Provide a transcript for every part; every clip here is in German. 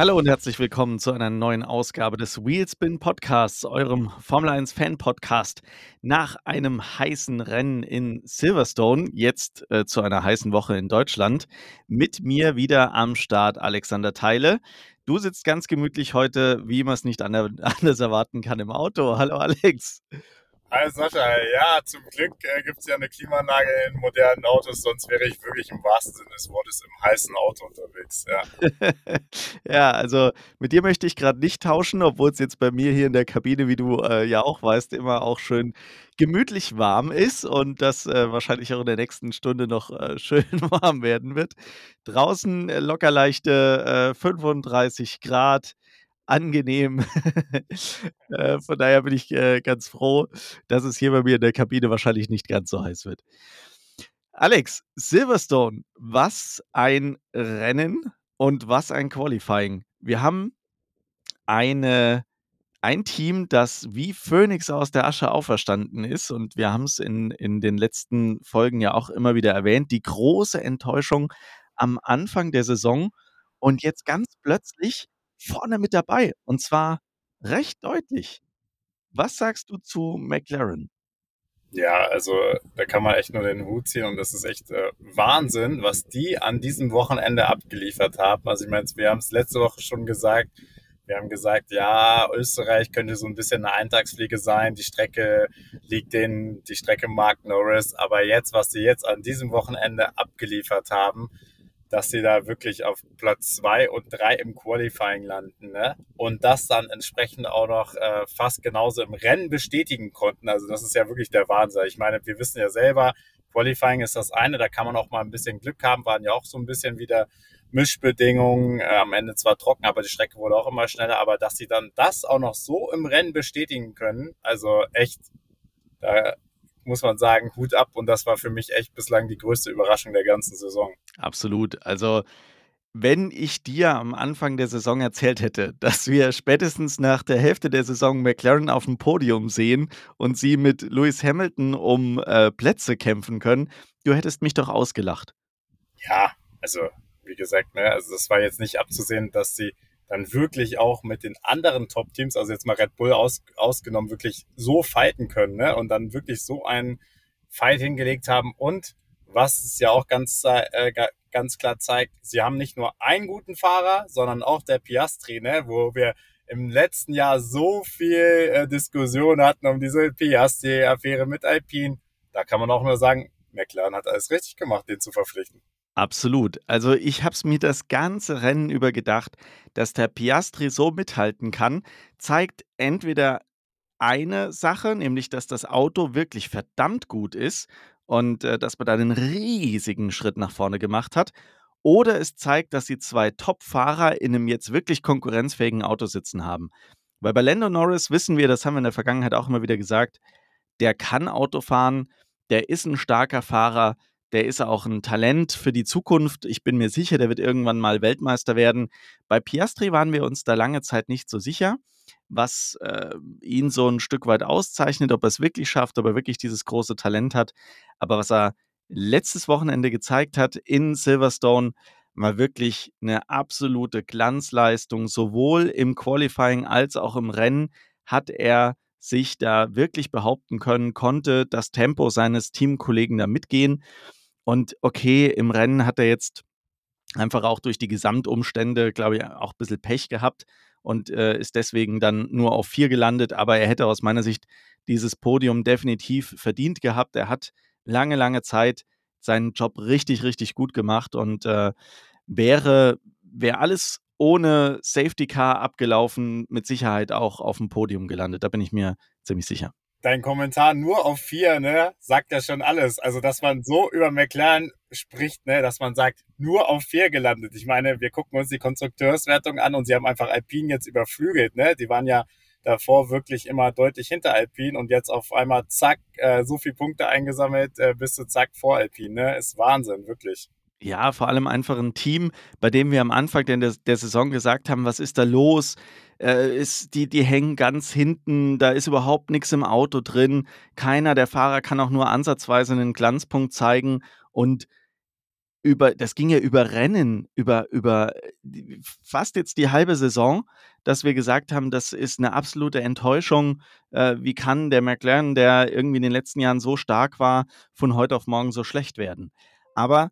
Hallo und herzlich willkommen zu einer neuen Ausgabe des Wheelspin Podcasts, eurem Formel 1 Fan Podcast. Nach einem heißen Rennen in Silverstone, jetzt äh, zu einer heißen Woche in Deutschland, mit mir wieder am Start Alexander Teile. Du sitzt ganz gemütlich heute, wie man es nicht anders erwarten kann, im Auto. Hallo Alex. Hi Sascha, ja, zum Glück äh, gibt es ja eine Klimaanlage in modernen Autos, sonst wäre ich wirklich im wahrsten Sinne des Wortes im heißen Auto unterwegs. Ja, ja also mit dir möchte ich gerade nicht tauschen, obwohl es jetzt bei mir hier in der Kabine, wie du äh, ja auch weißt, immer auch schön gemütlich warm ist und das äh, wahrscheinlich auch in der nächsten Stunde noch äh, schön warm werden wird. Draußen äh, locker leichte 35 äh, Grad angenehm. äh, von daher bin ich äh, ganz froh, dass es hier bei mir in der Kabine wahrscheinlich nicht ganz so heiß wird. Alex, Silverstone, was ein Rennen und was ein Qualifying. Wir haben eine, ein Team, das wie Phönix aus der Asche auferstanden ist und wir haben es in, in den letzten Folgen ja auch immer wieder erwähnt, die große Enttäuschung am Anfang der Saison und jetzt ganz plötzlich vorne mit dabei und zwar recht deutlich. Was sagst du zu McLaren? Ja, also da kann man echt nur den Hut ziehen und das ist echt äh, Wahnsinn, was die an diesem Wochenende abgeliefert haben. Also ich meine, wir haben es letzte Woche schon gesagt. Wir haben gesagt, ja, Österreich könnte so ein bisschen eine Eintagsfliege sein. Die Strecke liegt denen, die Strecke Mark Norris. Aber jetzt, was sie jetzt an diesem Wochenende abgeliefert haben, dass sie da wirklich auf Platz zwei und drei im Qualifying landen. Ne? Und das dann entsprechend auch noch äh, fast genauso im Rennen bestätigen konnten. Also das ist ja wirklich der Wahnsinn. Ich meine, wir wissen ja selber, Qualifying ist das eine, da kann man auch mal ein bisschen Glück haben, waren ja auch so ein bisschen wieder Mischbedingungen, äh, am Ende zwar trocken, aber die Strecke wurde auch immer schneller, aber dass sie dann das auch noch so im Rennen bestätigen können, also echt, da muss man sagen, Hut ab. Und das war für mich echt bislang die größte Überraschung der ganzen Saison. Absolut. Also wenn ich dir am Anfang der Saison erzählt hätte, dass wir spätestens nach der Hälfte der Saison McLaren auf dem Podium sehen und sie mit Lewis Hamilton um äh, Plätze kämpfen können, du hättest mich doch ausgelacht. Ja, also wie gesagt, ne, also das war jetzt nicht abzusehen, dass sie dann wirklich auch mit den anderen Top-Teams, also jetzt mal Red Bull aus, ausgenommen, wirklich so fighten können ne? und dann wirklich so einen Fight hingelegt haben. Und was es ja auch ganz, äh, ganz klar zeigt, sie haben nicht nur einen guten Fahrer, sondern auch der Piastri, ne? wo wir im letzten Jahr so viel äh, Diskussion hatten um diese Piastri-Affäre mit Alpine. Da kann man auch nur sagen, McLaren hat alles richtig gemacht, den zu verpflichten. Absolut. Also ich habe es mir das ganze Rennen über gedacht, dass der Piastri so mithalten kann, zeigt entweder eine Sache, nämlich dass das Auto wirklich verdammt gut ist und äh, dass man da einen riesigen Schritt nach vorne gemacht hat. Oder es zeigt, dass sie zwei Top-Fahrer in einem jetzt wirklich konkurrenzfähigen Auto sitzen haben. Weil bei Lando Norris wissen wir, das haben wir in der Vergangenheit auch immer wieder gesagt, der kann Auto fahren, der ist ein starker Fahrer, der ist auch ein Talent für die Zukunft. Ich bin mir sicher, der wird irgendwann mal Weltmeister werden. Bei Piastri waren wir uns da lange Zeit nicht so sicher, was äh, ihn so ein Stück weit auszeichnet, ob er es wirklich schafft, ob er wirklich dieses große Talent hat. Aber was er letztes Wochenende gezeigt hat in Silverstone, war wirklich eine absolute Glanzleistung. Sowohl im Qualifying als auch im Rennen hat er sich da wirklich behaupten können, konnte das Tempo seines Teamkollegen da mitgehen. Und okay, im Rennen hat er jetzt einfach auch durch die Gesamtumstände, glaube ich, auch ein bisschen Pech gehabt und äh, ist deswegen dann nur auf vier gelandet. Aber er hätte aus meiner Sicht dieses Podium definitiv verdient gehabt. Er hat lange, lange Zeit seinen Job richtig, richtig gut gemacht und äh, wäre, wäre alles ohne Safety Car abgelaufen, mit Sicherheit auch auf dem Podium gelandet. Da bin ich mir ziemlich sicher dein Kommentar nur auf vier, ne, sagt ja schon alles. Also, dass man so über McLaren spricht, ne, dass man sagt, nur auf vier gelandet. Ich meine, wir gucken uns die Konstrukteurswertung an und sie haben einfach Alpine jetzt überflügelt, ne? Die waren ja davor wirklich immer deutlich hinter Alpine und jetzt auf einmal zack, äh, so viele Punkte eingesammelt, äh, bist du zack vor Alpine, ne? Ist Wahnsinn, wirklich. Ja, vor allem einfach ein Team, bei dem wir am Anfang der, der Saison gesagt haben, was ist da los? Äh, ist, die, die hängen ganz hinten, da ist überhaupt nichts im Auto drin. Keiner der Fahrer kann auch nur ansatzweise einen Glanzpunkt zeigen. Und über das ging ja über Rennen, über über, äh, fast jetzt die halbe Saison, dass wir gesagt haben, das ist eine absolute Enttäuschung. Äh, wie kann der McLaren, der irgendwie in den letzten Jahren so stark war, von heute auf morgen so schlecht werden? Aber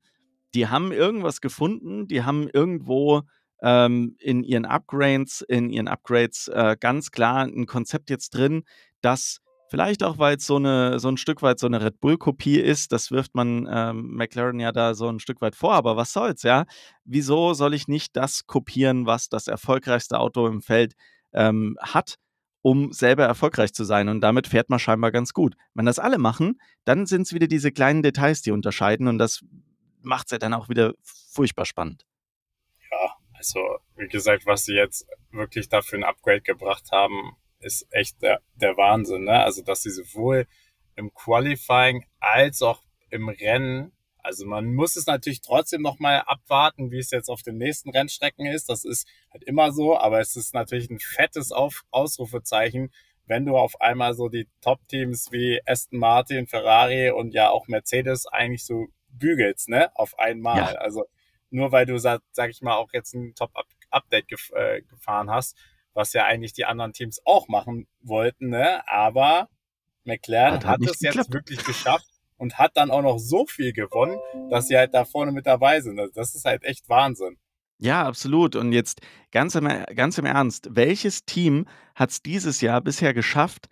die haben irgendwas gefunden, die haben irgendwo, ähm, in ihren Upgrades in ihren Upgrades, äh, ganz klar ein Konzept jetzt drin, das Vielleicht auch, weil es so, so ein Stück weit so eine Red Bull-Kopie ist. Das wirft man ähm, McLaren ja da so ein Stück weit vor. Aber was soll's, ja? Wieso soll ich nicht das kopieren, was das erfolgreichste Auto im Feld ähm, hat, um selber erfolgreich zu sein? Und damit fährt man scheinbar ganz gut. Wenn das alle machen, dann sind es wieder diese kleinen Details, die unterscheiden. Und das macht es ja dann auch wieder furchtbar spannend. Ja, also wie gesagt, was sie jetzt wirklich dafür ein Upgrade gebracht haben, ist echt der, der Wahnsinn. Ne? Also, dass sie sowohl im Qualifying als auch im Rennen, also man muss es natürlich trotzdem nochmal abwarten, wie es jetzt auf den nächsten Rennstrecken ist. Das ist halt immer so, aber es ist natürlich ein fettes auf Ausrufezeichen, wenn du auf einmal so die Top-Teams wie Aston Martin, Ferrari und ja auch Mercedes eigentlich so bügelst, ne, auf einmal. Ja. Also nur weil du, sag, sag ich mal, auch jetzt ein Top-Update gef äh, gefahren hast, was ja eigentlich die anderen Teams auch machen wollten, ne? Aber McLaren hat, hat es jetzt wirklich geschafft und hat dann auch noch so viel gewonnen, dass sie halt da vorne mit dabei sind. Also das ist halt echt Wahnsinn. Ja, absolut. Und jetzt ganz im, ganz im Ernst, welches Team hat es dieses Jahr bisher geschafft,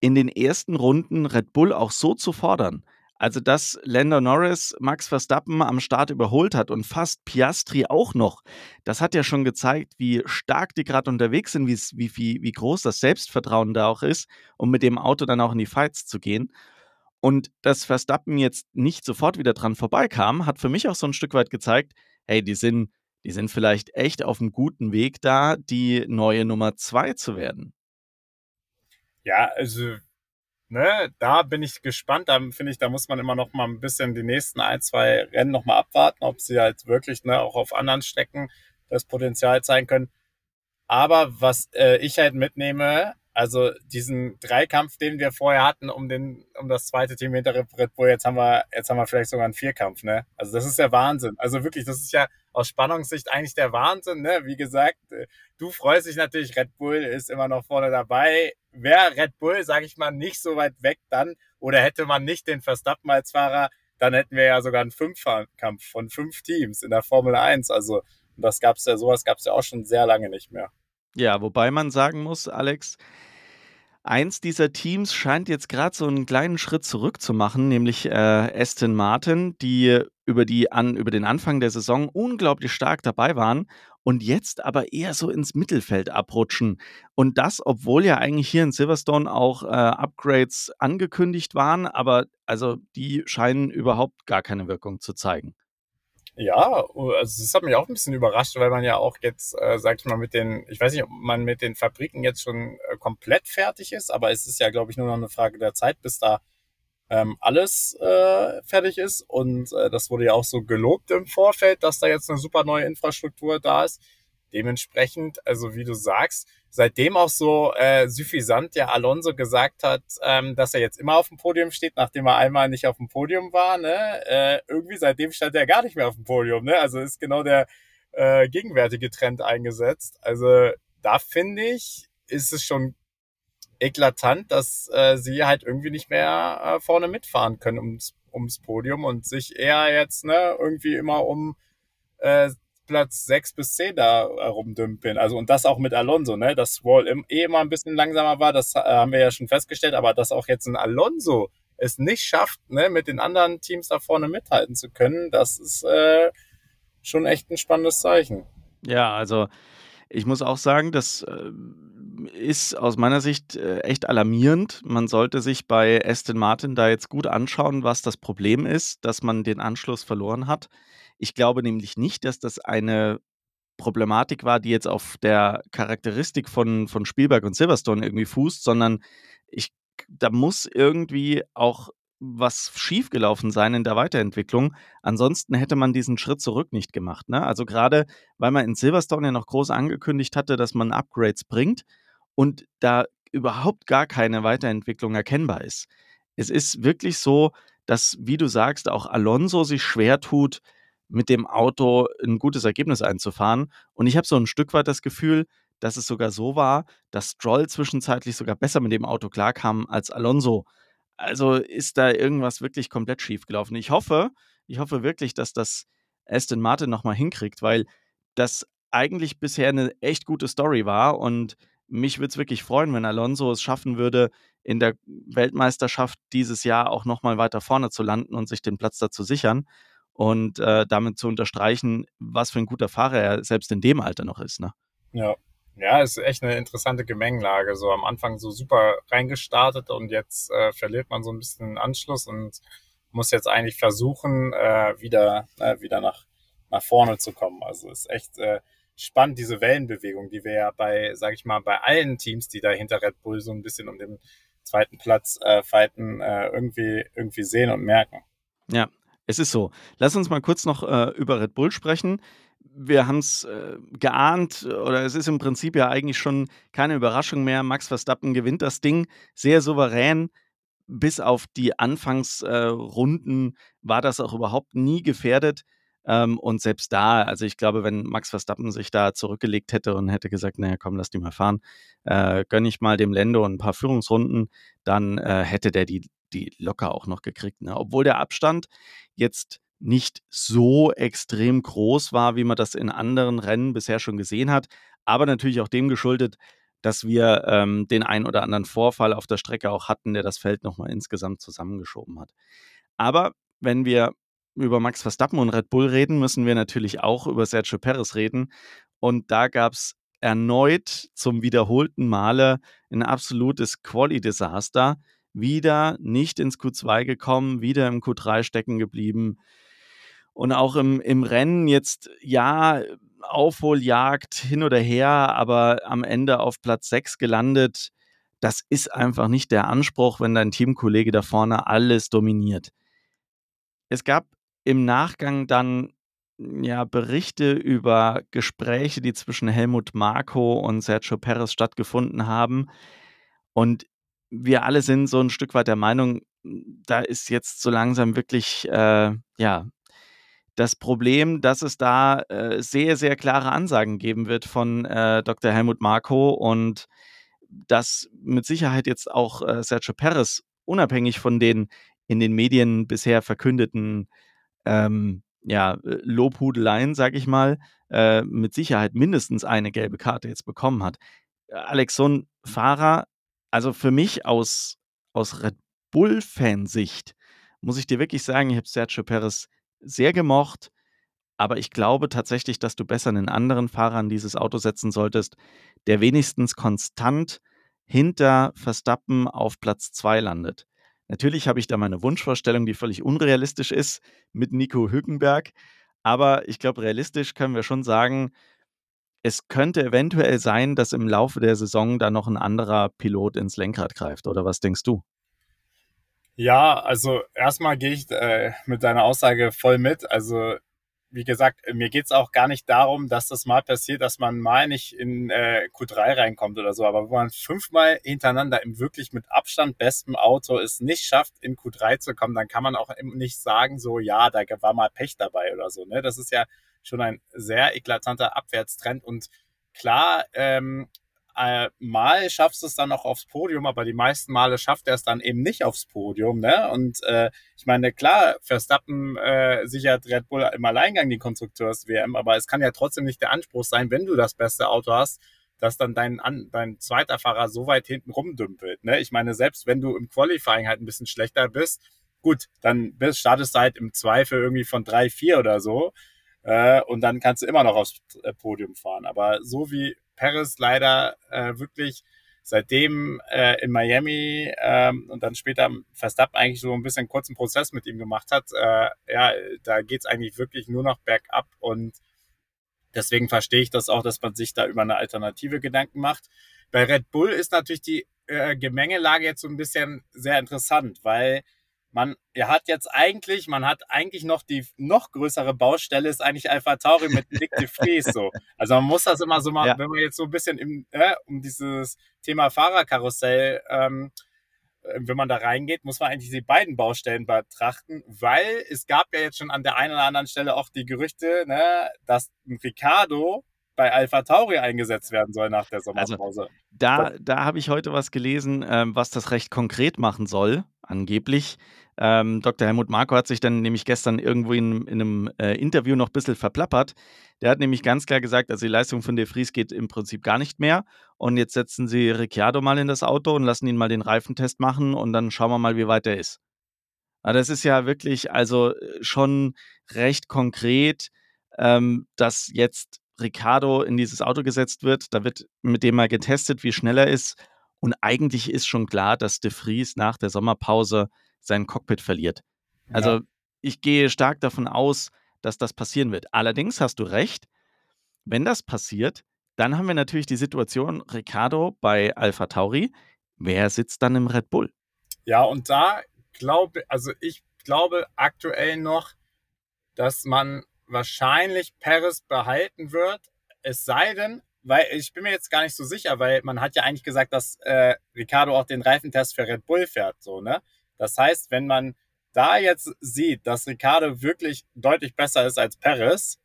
in den ersten Runden Red Bull auch so zu fordern? Also, dass Lando Norris Max Verstappen am Start überholt hat und fast Piastri auch noch, das hat ja schon gezeigt, wie stark die gerade unterwegs sind, wie, wie, wie groß das Selbstvertrauen da auch ist, um mit dem Auto dann auch in die Fights zu gehen. Und dass Verstappen jetzt nicht sofort wieder dran vorbeikam, hat für mich auch so ein Stück weit gezeigt, hey, die sind, die sind vielleicht echt auf einem guten Weg da, die neue Nummer zwei zu werden. Ja, also ne, da bin ich gespannt. Da finde ich, da muss man immer noch mal ein bisschen die nächsten ein, zwei Rennen noch mal abwarten, ob sie halt wirklich ne, auch auf anderen Strecken das Potenzial zeigen können. Aber was äh, ich halt mitnehme, also diesen Dreikampf, den wir vorher hatten, um den, um das zweite Team hinter Red Bull, jetzt haben wir, jetzt haben wir vielleicht sogar einen Vierkampf, ne? Also das ist der Wahnsinn. Also wirklich, das ist ja aus Spannungssicht eigentlich der Wahnsinn, ne? Wie gesagt, äh, du freust dich natürlich, Red Bull ist immer noch vorne dabei. Wäre Red Bull, sage ich mal, nicht so weit weg dann, oder hätte man nicht den Verstappen als Fahrer, dann hätten wir ja sogar einen Fünfkampf von fünf Teams in der Formel 1. Also das gab's ja, sowas gab's ja auch schon sehr lange nicht mehr. Ja, wobei man sagen muss, Alex, eins dieser Teams scheint jetzt gerade so einen kleinen Schritt zurück zu machen, nämlich äh, Aston Martin, die über, die an, über den Anfang der Saison unglaublich stark dabei waren und jetzt aber eher so ins Mittelfeld abrutschen. Und das, obwohl ja eigentlich hier in Silverstone auch äh, Upgrades angekündigt waren, aber also die scheinen überhaupt gar keine Wirkung zu zeigen. Ja, also das hat mich auch ein bisschen überrascht, weil man ja auch jetzt, äh, sag ich mal, mit den, ich weiß nicht, ob man mit den Fabriken jetzt schon äh, komplett fertig ist, aber es ist ja, glaube ich, nur noch eine Frage der Zeit, bis da ähm, alles äh, fertig ist. Und äh, das wurde ja auch so gelobt im Vorfeld, dass da jetzt eine super neue Infrastruktur da ist. Dementsprechend, also wie du sagst, seitdem auch so äh, suffisant ja Alonso gesagt hat, ähm, dass er jetzt immer auf dem Podium steht, nachdem er einmal nicht auf dem Podium war, ne? Äh, irgendwie seitdem stand er gar nicht mehr auf dem Podium, ne? Also ist genau der äh, gegenwärtige Trend eingesetzt. Also da finde ich, ist es schon eklatant, dass äh, sie halt irgendwie nicht mehr äh, vorne mitfahren können ums, ums Podium und sich eher jetzt ne, irgendwie immer um äh, Platz 6 bis 10 da rumdümpeln. Also und das auch mit Alonso, ne? Dass Wall im, eh immer ein bisschen langsamer war, das äh, haben wir ja schon festgestellt, aber dass auch jetzt ein Alonso es nicht schafft, ne, mit den anderen Teams da vorne mithalten zu können, das ist äh, schon echt ein spannendes Zeichen. Ja, also ich muss auch sagen, das äh, ist aus meiner Sicht äh, echt alarmierend. Man sollte sich bei Aston Martin da jetzt gut anschauen, was das Problem ist, dass man den Anschluss verloren hat. Ich glaube nämlich nicht, dass das eine Problematik war, die jetzt auf der Charakteristik von, von Spielberg und Silverstone irgendwie fußt, sondern ich, da muss irgendwie auch was schiefgelaufen sein in der Weiterentwicklung. Ansonsten hätte man diesen Schritt zurück nicht gemacht. Ne? Also gerade, weil man in Silverstone ja noch groß angekündigt hatte, dass man Upgrades bringt und da überhaupt gar keine Weiterentwicklung erkennbar ist. Es ist wirklich so, dass, wie du sagst, auch Alonso sich schwer tut, mit dem Auto ein gutes Ergebnis einzufahren. Und ich habe so ein Stück weit das Gefühl, dass es sogar so war, dass Stroll zwischenzeitlich sogar besser mit dem Auto klarkam als Alonso. Also ist da irgendwas wirklich komplett schief gelaufen. Ich hoffe, ich hoffe wirklich, dass das Aston Martin nochmal hinkriegt, weil das eigentlich bisher eine echt gute Story war und mich würde es wirklich freuen, wenn Alonso es schaffen würde, in der Weltmeisterschaft dieses Jahr auch nochmal weiter vorne zu landen und sich den Platz da zu sichern und äh, damit zu unterstreichen, was für ein guter Fahrer er selbst in dem Alter noch ist. Ne? Ja. Ja, ist echt eine interessante Gemengelage. So am Anfang so super reingestartet und jetzt äh, verliert man so ein bisschen den Anschluss und muss jetzt eigentlich versuchen, äh, wieder, äh, wieder nach, nach vorne zu kommen. Also ist echt äh, spannend, diese Wellenbewegung, die wir ja bei, sag ich mal, bei allen Teams, die da hinter Red Bull so ein bisschen um den zweiten Platz äh, fighten, äh, irgendwie, irgendwie sehen und merken. Ja, es ist so. Lass uns mal kurz noch äh, über Red Bull sprechen. Wir haben es äh, geahnt, oder es ist im Prinzip ja eigentlich schon keine Überraschung mehr. Max Verstappen gewinnt das Ding sehr souverän. Bis auf die Anfangsrunden äh, war das auch überhaupt nie gefährdet. Ähm, und selbst da, also ich glaube, wenn Max Verstappen sich da zurückgelegt hätte und hätte gesagt, naja, komm, lass die mal fahren, äh, gönne ich mal dem Lendo ein paar Führungsrunden, dann äh, hätte der die, die locker auch noch gekriegt. Ne? Obwohl der Abstand jetzt nicht so extrem groß war, wie man das in anderen Rennen bisher schon gesehen hat, aber natürlich auch dem geschuldet, dass wir ähm, den ein oder anderen Vorfall auf der Strecke auch hatten, der das Feld nochmal insgesamt zusammengeschoben hat. Aber wenn wir über Max Verstappen und Red Bull reden, müssen wir natürlich auch über Sergio Perez reden. Und da gab es erneut zum wiederholten Male ein absolutes Quali-Desaster. Wieder nicht ins Q2 gekommen, wieder im Q3 stecken geblieben. Und auch im, im Rennen jetzt, ja, Aufholjagd hin oder her, aber am Ende auf Platz 6 gelandet. Das ist einfach nicht der Anspruch, wenn dein Teamkollege da vorne alles dominiert. Es gab im Nachgang dann ja Berichte über Gespräche, die zwischen Helmut Marko und Sergio Perez stattgefunden haben. Und wir alle sind so ein Stück weit der Meinung, da ist jetzt so langsam wirklich äh, ja das Problem, dass es da äh, sehr, sehr klare Ansagen geben wird von äh, Dr. Helmut Marko und dass mit Sicherheit jetzt auch äh, Sergio Perez unabhängig von den in den Medien bisher verkündeten ähm, ja, äh, Lobhudeleien, sag ich mal, äh, mit Sicherheit mindestens eine gelbe Karte jetzt bekommen hat. Alex, so ein Fahrer, also für mich aus, aus Red Bull-Fansicht, muss ich dir wirklich sagen, ich habe Sergio Perez sehr gemocht, aber ich glaube tatsächlich, dass du besser einen anderen Fahrer an dieses Auto setzen solltest, der wenigstens konstant hinter Verstappen auf Platz 2 landet. Natürlich habe ich da meine Wunschvorstellung, die völlig unrealistisch ist, mit Nico Hülkenberg. Aber ich glaube, realistisch können wir schon sagen, es könnte eventuell sein, dass im Laufe der Saison da noch ein anderer Pilot ins Lenkrad greift. Oder was denkst du? Ja, also erstmal gehe ich äh, mit deiner Aussage voll mit. Also wie gesagt, mir geht's auch gar nicht darum, dass das mal passiert, dass man mal nicht in äh, Q3 reinkommt oder so, aber wenn man fünfmal hintereinander im wirklich mit Abstand besten Auto es nicht schafft, in Q3 zu kommen, dann kann man auch nicht sagen, so, ja, da war mal Pech dabei oder so. Ne? Das ist ja schon ein sehr eklatanter Abwärtstrend und klar, ähm, äh, mal schaffst du es dann noch aufs Podium, aber die meisten Male schafft er es dann eben nicht aufs Podium. Ne? Und äh, ich meine, klar, Verstappen äh, sichert Red Bull im Alleingang die Konstrukteurs-WM, aber es kann ja trotzdem nicht der Anspruch sein, wenn du das beste Auto hast, dass dann dein, dein zweiter Fahrer so weit hinten rumdümpelt. Ne? Ich meine, selbst wenn du im Qualifying halt ein bisschen schlechter bist, gut, dann bist, startest du halt im Zweifel irgendwie von drei vier oder so. Äh, und dann kannst du immer noch aufs äh, Podium fahren. Aber so wie Paris leider äh, wirklich seitdem äh, in Miami ähm, und dann später Verstappen eigentlich so ein bisschen kurzen Prozess mit ihm gemacht hat, äh, ja, da geht's eigentlich wirklich nur noch bergab und deswegen verstehe ich das auch, dass man sich da über eine Alternative Gedanken macht. Bei Red Bull ist natürlich die äh, Gemengelage jetzt so ein bisschen sehr interessant, weil man er hat jetzt eigentlich, man hat eigentlich noch die noch größere Baustelle, ist eigentlich Alpha Tauri mit Nick de Vries so. Also man muss das immer so mal, ja. wenn man jetzt so ein bisschen im, äh, um dieses Thema Fahrerkarussell ähm, äh, wenn man da reingeht, muss man eigentlich die beiden Baustellen betrachten, weil es gab ja jetzt schon an der einen oder anderen Stelle auch die Gerüchte, ne, dass ein Ricardo bei Alpha Tauri eingesetzt werden soll nach der Also, Sommerpause. da da habe ich heute was gelesen, ähm, was das recht konkret machen soll, angeblich. Ähm, Dr. Helmut Marko hat sich dann nämlich gestern irgendwo in in 'nem, äh, Interview noch bisschen verplappert. Der hat nämlich ganz klar gesagt, also, die Leistung von De Vries geht im Prinzip gar nicht mehr und jetzt setzen sie Ricciardo mal in das Auto und lassen ihn mal den Reifentest machen und dann schauen wir mal, wie weit er ist. Ah, das ist ja wirklich also, äh, schon recht konkret, ähm, dass jetzt Ricciardo in dieses Auto gesetzt wird. Da wird mit dem mal getestet, wie schnell er ist. Und eigentlich ist schon klar, dass De Vries nach der Sommerpause sein Cockpit verliert. Also, Ja. ich gehe stark davon aus, dass das passieren wird. Allerdings hast du recht, wenn das passiert, dann haben wir natürlich die Situation Ricciardo bei Alpha Tauri. Wer sitzt dann im Red Bull? Ja, und da glaube also, ich glaube aktuell noch, dass man wahrscheinlich Perez behalten wird. Es sei denn weil ich bin mir jetzt gar nicht so sicher, weil man hat ja eigentlich gesagt, dass, äh, Ricciardo auch den Reifentest für Red Bull fährt so, ne? Das heißt, wenn man da jetzt sieht, dass Ricciardo wirklich deutlich besser ist als Perez,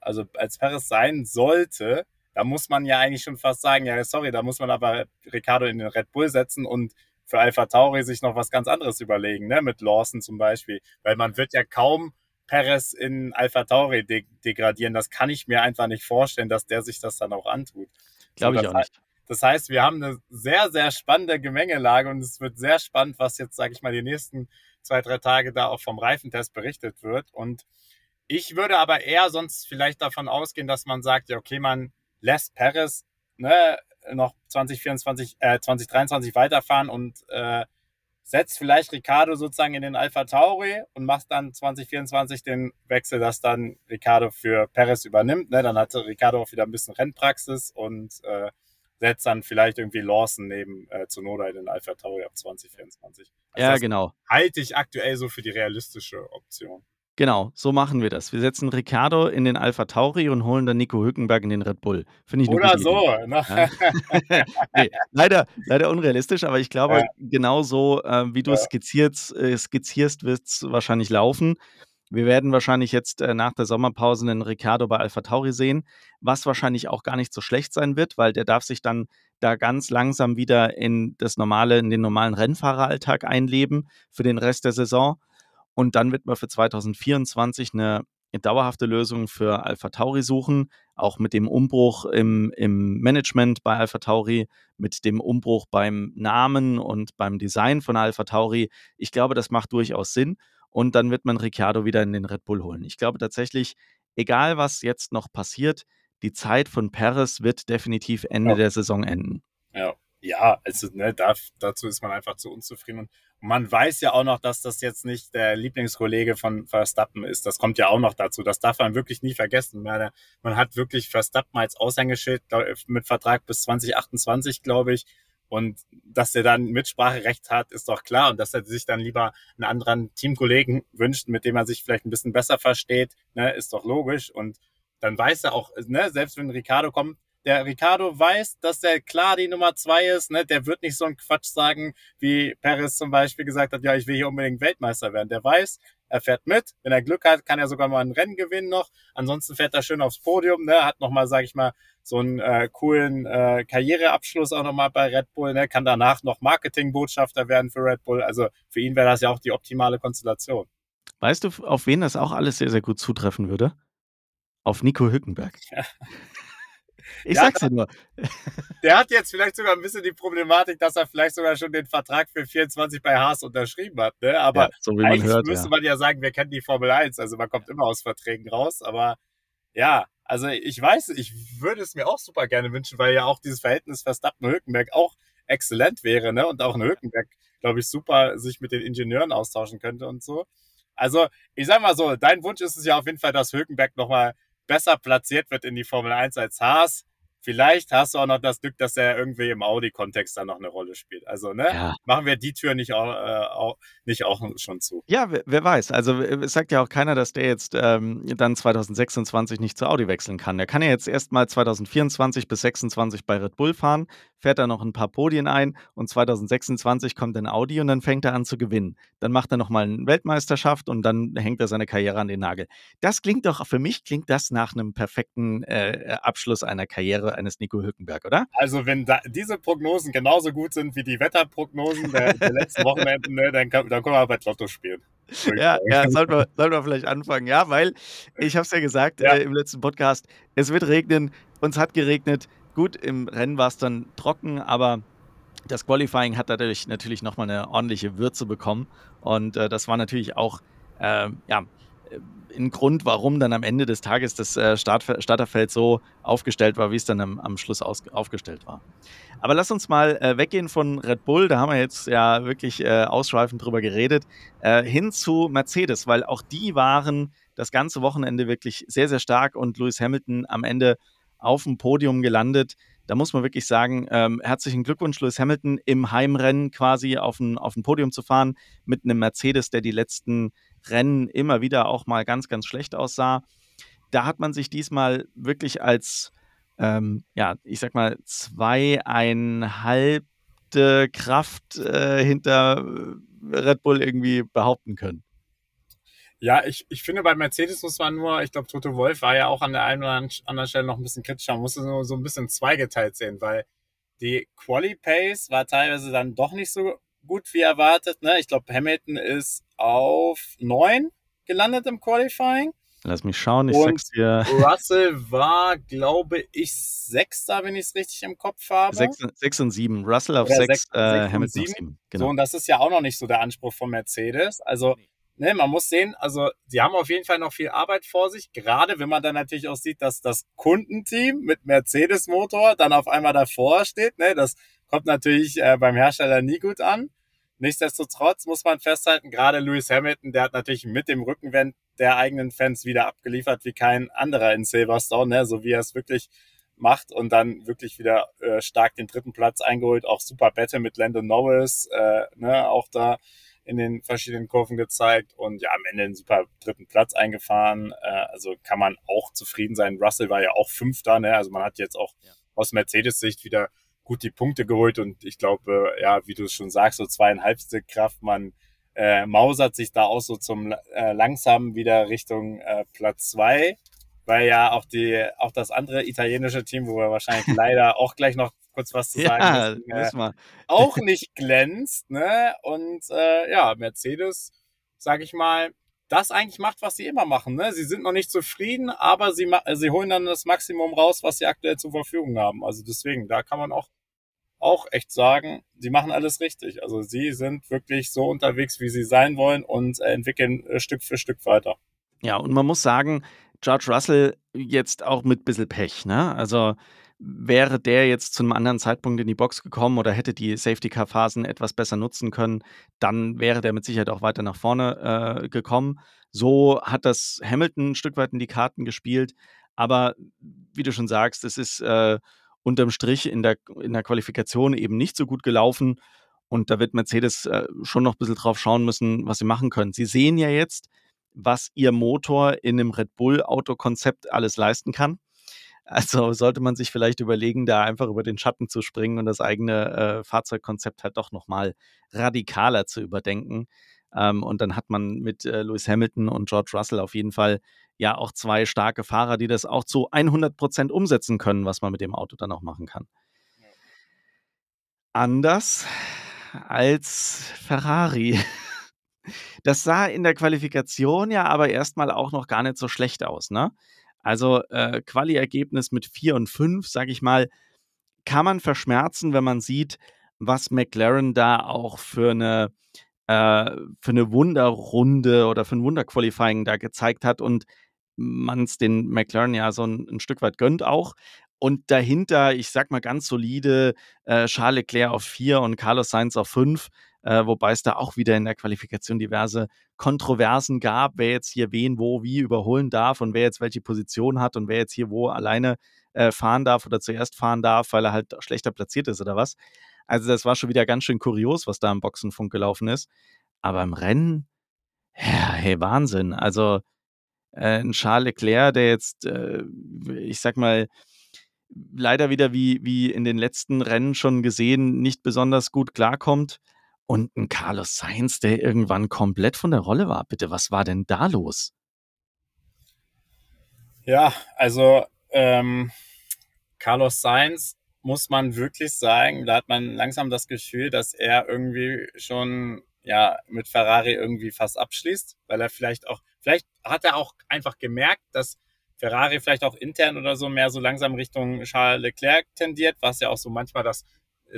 also, als Perez sein sollte, da muss man ja eigentlich schon fast sagen: „Ja, sorry, da muss man aber Ricciardo in den Red Bull setzen und für Alpha Tauri sich noch was ganz anderes überlegen“, ne, mit Lawson zum Beispiel. Weil man wird ja kaum Perez in Alpha Tauri de degradieren. Das kann ich mir einfach nicht vorstellen, dass der sich das dann auch antut. So, Glaube ich das auch nicht. das heißt, wir haben 'ne sehr, sehr spannende Gemengelage und es wird sehr spannend, was jetzt, sage ich mal, die nächsten 2, 3 Tage da auch vom Reifentest berichtet wird. Und ich würde aber eher sonst vielleicht davon ausgehen, dass man sagt: „Ja, okay, man lässt Perez, ne, noch 2024 äh, 2023 weiterfahren und, äh, setzt vielleicht Ricciardo sozusagen in den Alpha Tauri und macht dann 2024 den Wechsel, dass dann Ricciardo für Perez übernimmt, ne? Dann hatte Ricciardo auch wieder 'n bisschen Rennpraxis und, äh, setzt dann vielleicht irgendwie Lawson neben, äh, Tsunoda in den Alpha Tauri ab 2024. Also, Ja, genau. halte ich aktuell so für die realistische Option. Genau, so machen wir das. Wir setzen Ricciardo in den Alpha Tauri und holen dann Nico Hülkenberg in den Red Bull. Finde ich Oder so, ne? Ja. Ne, leider leider unrealistisch, aber ich glaube, Ja. genau so, äh, wie du es Ja. skizziert äh, skizzierst, wird's wahrscheinlich laufen. Wir werden wahrscheinlich jetzt, äh, nach der Sommerpause 'nen Ricciardo bei Alpha Tauri sehen, was wahrscheinlich auch gar nicht so schlecht sein wird, weil der darf sich dann da ganz langsam wieder in das normale in den normalen Rennfahreralltag einleben für den Rest der Saison. Und dann wird man für 2024 'ne dauerhafte Lösung für Alpha Tauri suchen, auch mit dem Umbruch im im Management bei Alpha Tauri, mit dem Umbruch beim Namen und beim Design von Alpha Tauri. Ich glaube, das macht durchaus Sinn und dann wird man Ricciardo wieder in den Red Bull holen. Ich glaube tatsächlich, egal was jetzt noch passiert, die Zeit von Perez wird definitiv Ende Ja. der Saison enden. Ja. Ja, also, ne, daf dazu ist man einfach zu unzufrieden und man weiß ja auch noch, dass das jetzt nicht der Lieblingskollege von Verstappen ist. Das kommt ja auch noch dazu. Das darf man wirklich nie vergessen. Man hat wirklich Verstappen als Aushängeschild mit Vertrag bis 2028, glaube ich. Und dass der dann Mitspracherecht hat, ist doch klar. Und dass er sich dann lieber 'n anderen Teamkollegen wünscht, mit dem er sich vielleicht 'n bisschen besser versteht, ne, ist doch logisch. Und dann weiß er auch, ne, selbst wenn Ricciardo kommt der Ricciardo weiß, dass er klar die Nummer 2 ist, ne? Der wird nicht so 'n Quatsch sagen, wie Perez zum Beispiel gesagt hat: „Ja, ich will hier unbedingt Weltmeister werden.“ Der weiß, er fährt mit. Wenn er Glück hat, kann er sogar mal 'n Rennen gewinnen noch. Ansonsten fährt er schön aufs Podium, ne? Hat noch mal, sage ich mal, so 'n, äh, coolen, äh, Karriereabschluss auch noch mal bei Red Bull, ne? Kann danach noch Marketingbotschafter werden für Red Bull. Also, für ihn wäre das ja auch die optimale Konstellation. Weißt du, auf wen das auch alles sehr, sehr gut zutreffen würde? Auf Nico Hülkenberg. Ja. Ich es da dir nur. Der hat jetzt vielleicht sogar 'n bisschen die Problematik, dass er vielleicht sogar schon den Vertrag für 24 bei Haas unterschrieben hat, ne? Aber Ja, so eigentlich hört, müsste ja. man ja sagen, wir kennen die Formel 1. Also, man kommt immer aus Verträgen raus. Aber ja, also, ich weiß ich würde es mir auch super gerne wünschen, weil ja auch dieses Verhältnis Verstappen-Hülkenberg auch exzellent wäre, ne? Und auch 'n Hülkenberg, glaube ich, super sich mit den Ingenieuren austauschen könnte und so. Also, ich sage mal so, dein Wunsch ist es ja auf jeden Fall, dass Hülkenberg noch mal besser platziert wird in die Formel 1 als Haas. Vielleicht hast du auch noch das Glück, dass er irgendwie im Audi-Kontext dann noch eine Rolle spielt. Also, ne? Ja. Machen wir die Tür nicht auch, äh, auch, nicht auch schon zu. Ja, wer, wer weiß. Also es sagt ja auch keiner, dass der jetzt ähm, dann 2026 nicht zu Audi wechseln kann. Der kann ja jetzt erstmal 2024 bis 2026 bei Red Bull fahren, fährt da noch ein paar Podien ein und 2026 kommt dann Audi und dann fängt er an zu gewinnen. Dann macht er nochmal eine Weltmeisterschaft und dann hängt er seine Karriere an den Nagel. Das klingt doch, für mich klingt das nach einem perfekten äh, Abschluss einer Karriere eines Nico Hülkenberg, oder? Also wenn da, diese Prognosen genauso gut sind wie die Wetterprognosen der, der letzten Wochenende, ne, dann, kann, dann können wir bei Lotto spielen. Ja, ja sollten, wir, sollten wir vielleicht anfangen. Ja, weil ich habe es ja gesagt ja. Äh, im letzten Podcast, es wird regnen, uns hat geregnet. Gut, im Rennen war es dann trocken, aber das Qualifying hat dadurch natürlich nochmal eine ordentliche Würze bekommen. Und äh, das war natürlich auch, äh, ja, ein Grund, warum dann am Ende des Tages das äh, Start, Starterfeld so aufgestellt war, wie es dann am, am Schluss aus, aufgestellt war. Aber lass uns mal äh, weggehen von Red Bull, da haben wir jetzt ja wirklich äh, ausschweifend drüber geredet, äh, hin zu Mercedes, weil auch die waren das ganze Wochenende wirklich sehr, sehr stark und Lewis Hamilton am Ende auf dem Podium gelandet. Da muss man wirklich sagen, ähm, herzlichen Glückwunsch, Lewis Hamilton, im Heimrennen quasi auf ein, auf ein Podium zu fahren mit einem Mercedes, der die letzten Rennen immer wieder auch mal ganz, ganz schlecht aussah. Da hat man sich diesmal wirklich als, ähm, ja, ich sag mal, zweieinhalbte Kraft äh, hinter Red Bull irgendwie behaupten können. Ja, ich, ich finde, bei Mercedes muss man nur, ich glaube, Toto Wolf war ja auch an der einen oder anderen Stelle noch ein bisschen kritischer, man muss es nur so ein bisschen zweigeteilt sehen, weil die Quali Pace war teilweise dann doch nicht so gut wie erwartet. Ne? Ich glaube, Hamilton ist auf 9 gelandet im Qualifying. Lass mich schauen, ich und sag's dir. Russell war, glaube ich, Sechster, wenn ich es richtig im Kopf habe. 6, und 7. Russell auf 6, äh, Hamilton auf 7. Genau. So, und das ist ja auch noch nicht so der Anspruch von Mercedes. Also, ne, man muss sehen, also, sie haben auf jeden Fall noch viel Arbeit vor sich. Gerade wenn man dann natürlich auch sieht, dass das Kundenteam mit Mercedes-Motor dann auf einmal davor steht. Ne, das kommt natürlich äh, beim Hersteller nie gut an. Nichtsdestotrotz muss man festhalten, gerade Lewis Hamilton, der hat natürlich mit dem Rückenwind der eigenen Fans wieder abgeliefert wie kein anderer in Silverstone, ne? so wie er es wirklich macht und dann wirklich wieder äh, stark den dritten Platz eingeholt. Auch super Battle mit Landon Norris, äh, ne? auch da in den verschiedenen Kurven gezeigt und ja, am Ende einen super dritten Platz eingefahren. Äh, also kann man auch zufrieden sein. Russell war ja auch Fünfter, ne? also man hat jetzt auch ja. aus Mercedes-Sicht wieder gut die Punkte geholt und ich glaube, ja, wie du es schon sagst, so zweieinhalbste Kraft, man äh, mausert sich da auch so zum äh, langsam wieder Richtung äh, Platz zwei, weil ja auch die, auch das andere italienische Team, wo wir wahrscheinlich leider auch gleich noch kurz was zu sagen ja, müssen, äh, auch nicht glänzt, ne? Und äh, ja, Mercedes, sag ich mal, das eigentlich macht, was sie immer machen. Ne? Sie sind noch nicht zufrieden, aber sie, sie holen dann das Maximum raus, was sie aktuell zur Verfügung haben. Also deswegen, da kann man auch, auch echt sagen, sie machen alles richtig. Also sie sind wirklich so unterwegs, wie sie sein wollen und entwickeln äh, Stück für Stück weiter. Ja, und man muss sagen, George Russell jetzt auch mit ein bisschen Pech. Ne? Also wäre der jetzt zu einem anderen Zeitpunkt in die Box gekommen oder hätte die Safety-Car-Phasen etwas besser nutzen können, dann wäre der mit Sicherheit auch weiter nach vorne äh, gekommen. So hat das Hamilton ein Stück weit in die Karten gespielt. Aber wie du schon sagst, es ist äh, unterm Strich in der, in der Qualifikation eben nicht so gut gelaufen. Und da wird Mercedes äh, schon noch ein bisschen drauf schauen müssen, was sie machen können. Sie sehen ja jetzt, was ihr Motor in einem Red Bull-Autokonzept alles leisten kann. Also sollte man sich vielleicht überlegen, da einfach über den Schatten zu springen und das eigene äh, Fahrzeugkonzept halt doch nochmal radikaler zu überdenken. Ähm, und dann hat man mit äh, Lewis Hamilton und George Russell auf jeden Fall ja auch zwei starke Fahrer, die das auch zu 100 Prozent umsetzen können, was man mit dem Auto dann auch machen kann. Anders als Ferrari. Das sah in der Qualifikation ja aber erstmal auch noch gar nicht so schlecht aus, ne? Also äh, Quali-Ergebnis mit 4 und 5, sage ich mal, kann man verschmerzen, wenn man sieht, was McLaren da auch für eine, äh, für eine Wunderrunde oder für ein Wunderqualifying da gezeigt hat und man es den McLaren ja so ein, ein, Stück weit gönnt auch. Und dahinter, ich sag mal ganz solide, äh, Charles Leclerc auf 4 und Carlos Sainz auf 5. äh, wobei es da auch wieder in der Qualifikation diverse Kontroversen gab, wer jetzt hier wen, wo, wie überholen darf und wer jetzt welche Position hat und wer jetzt hier wo alleine äh, fahren darf oder zuerst fahren darf, weil er halt schlechter platziert ist oder was. Also das war schon wieder ganz schön kurios, was da im Boxenfunk gelaufen ist. Aber im Rennen, ja, hey, Wahnsinn. Also äh, ein Charles Leclerc, der jetzt, äh, ich sag mal, leider wieder wie, wie in den letzten Rennen schon gesehen, nicht besonders gut klarkommt. Und ein Carlos Sainz, der irgendwann komplett von der Rolle war. Bitte, was war denn da los? Ja, also ähm, Carlos Sainz muss man wirklich sagen, da hat man langsam das Gefühl, dass er irgendwie schon ja mit Ferrari irgendwie fast abschließt, weil er vielleicht auch, vielleicht hat er auch einfach gemerkt, dass Ferrari vielleicht auch intern oder so mehr so langsam Richtung Charles Leclerc tendiert, was ja auch so manchmal das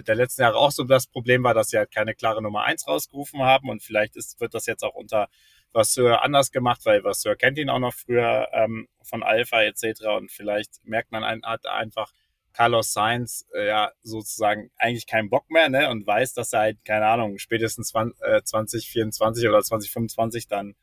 der letzten Jahre auch so das Problem war, dass sie halt keine klare Nummer eins rausgerufen haben und vielleicht ist, wird das jetzt auch unter Vasseur anders gemacht, weil Vasseur kennt ihn auch noch früher ähm, von Alpha etc. und vielleicht merkt man ein, hat einfach Carlos Sainz äh, ja sozusagen eigentlich keinen Bock mehr ne, und weiß, dass er halt, keine Ahnung, spätestens 20, äh, 2024 oder 2025 dann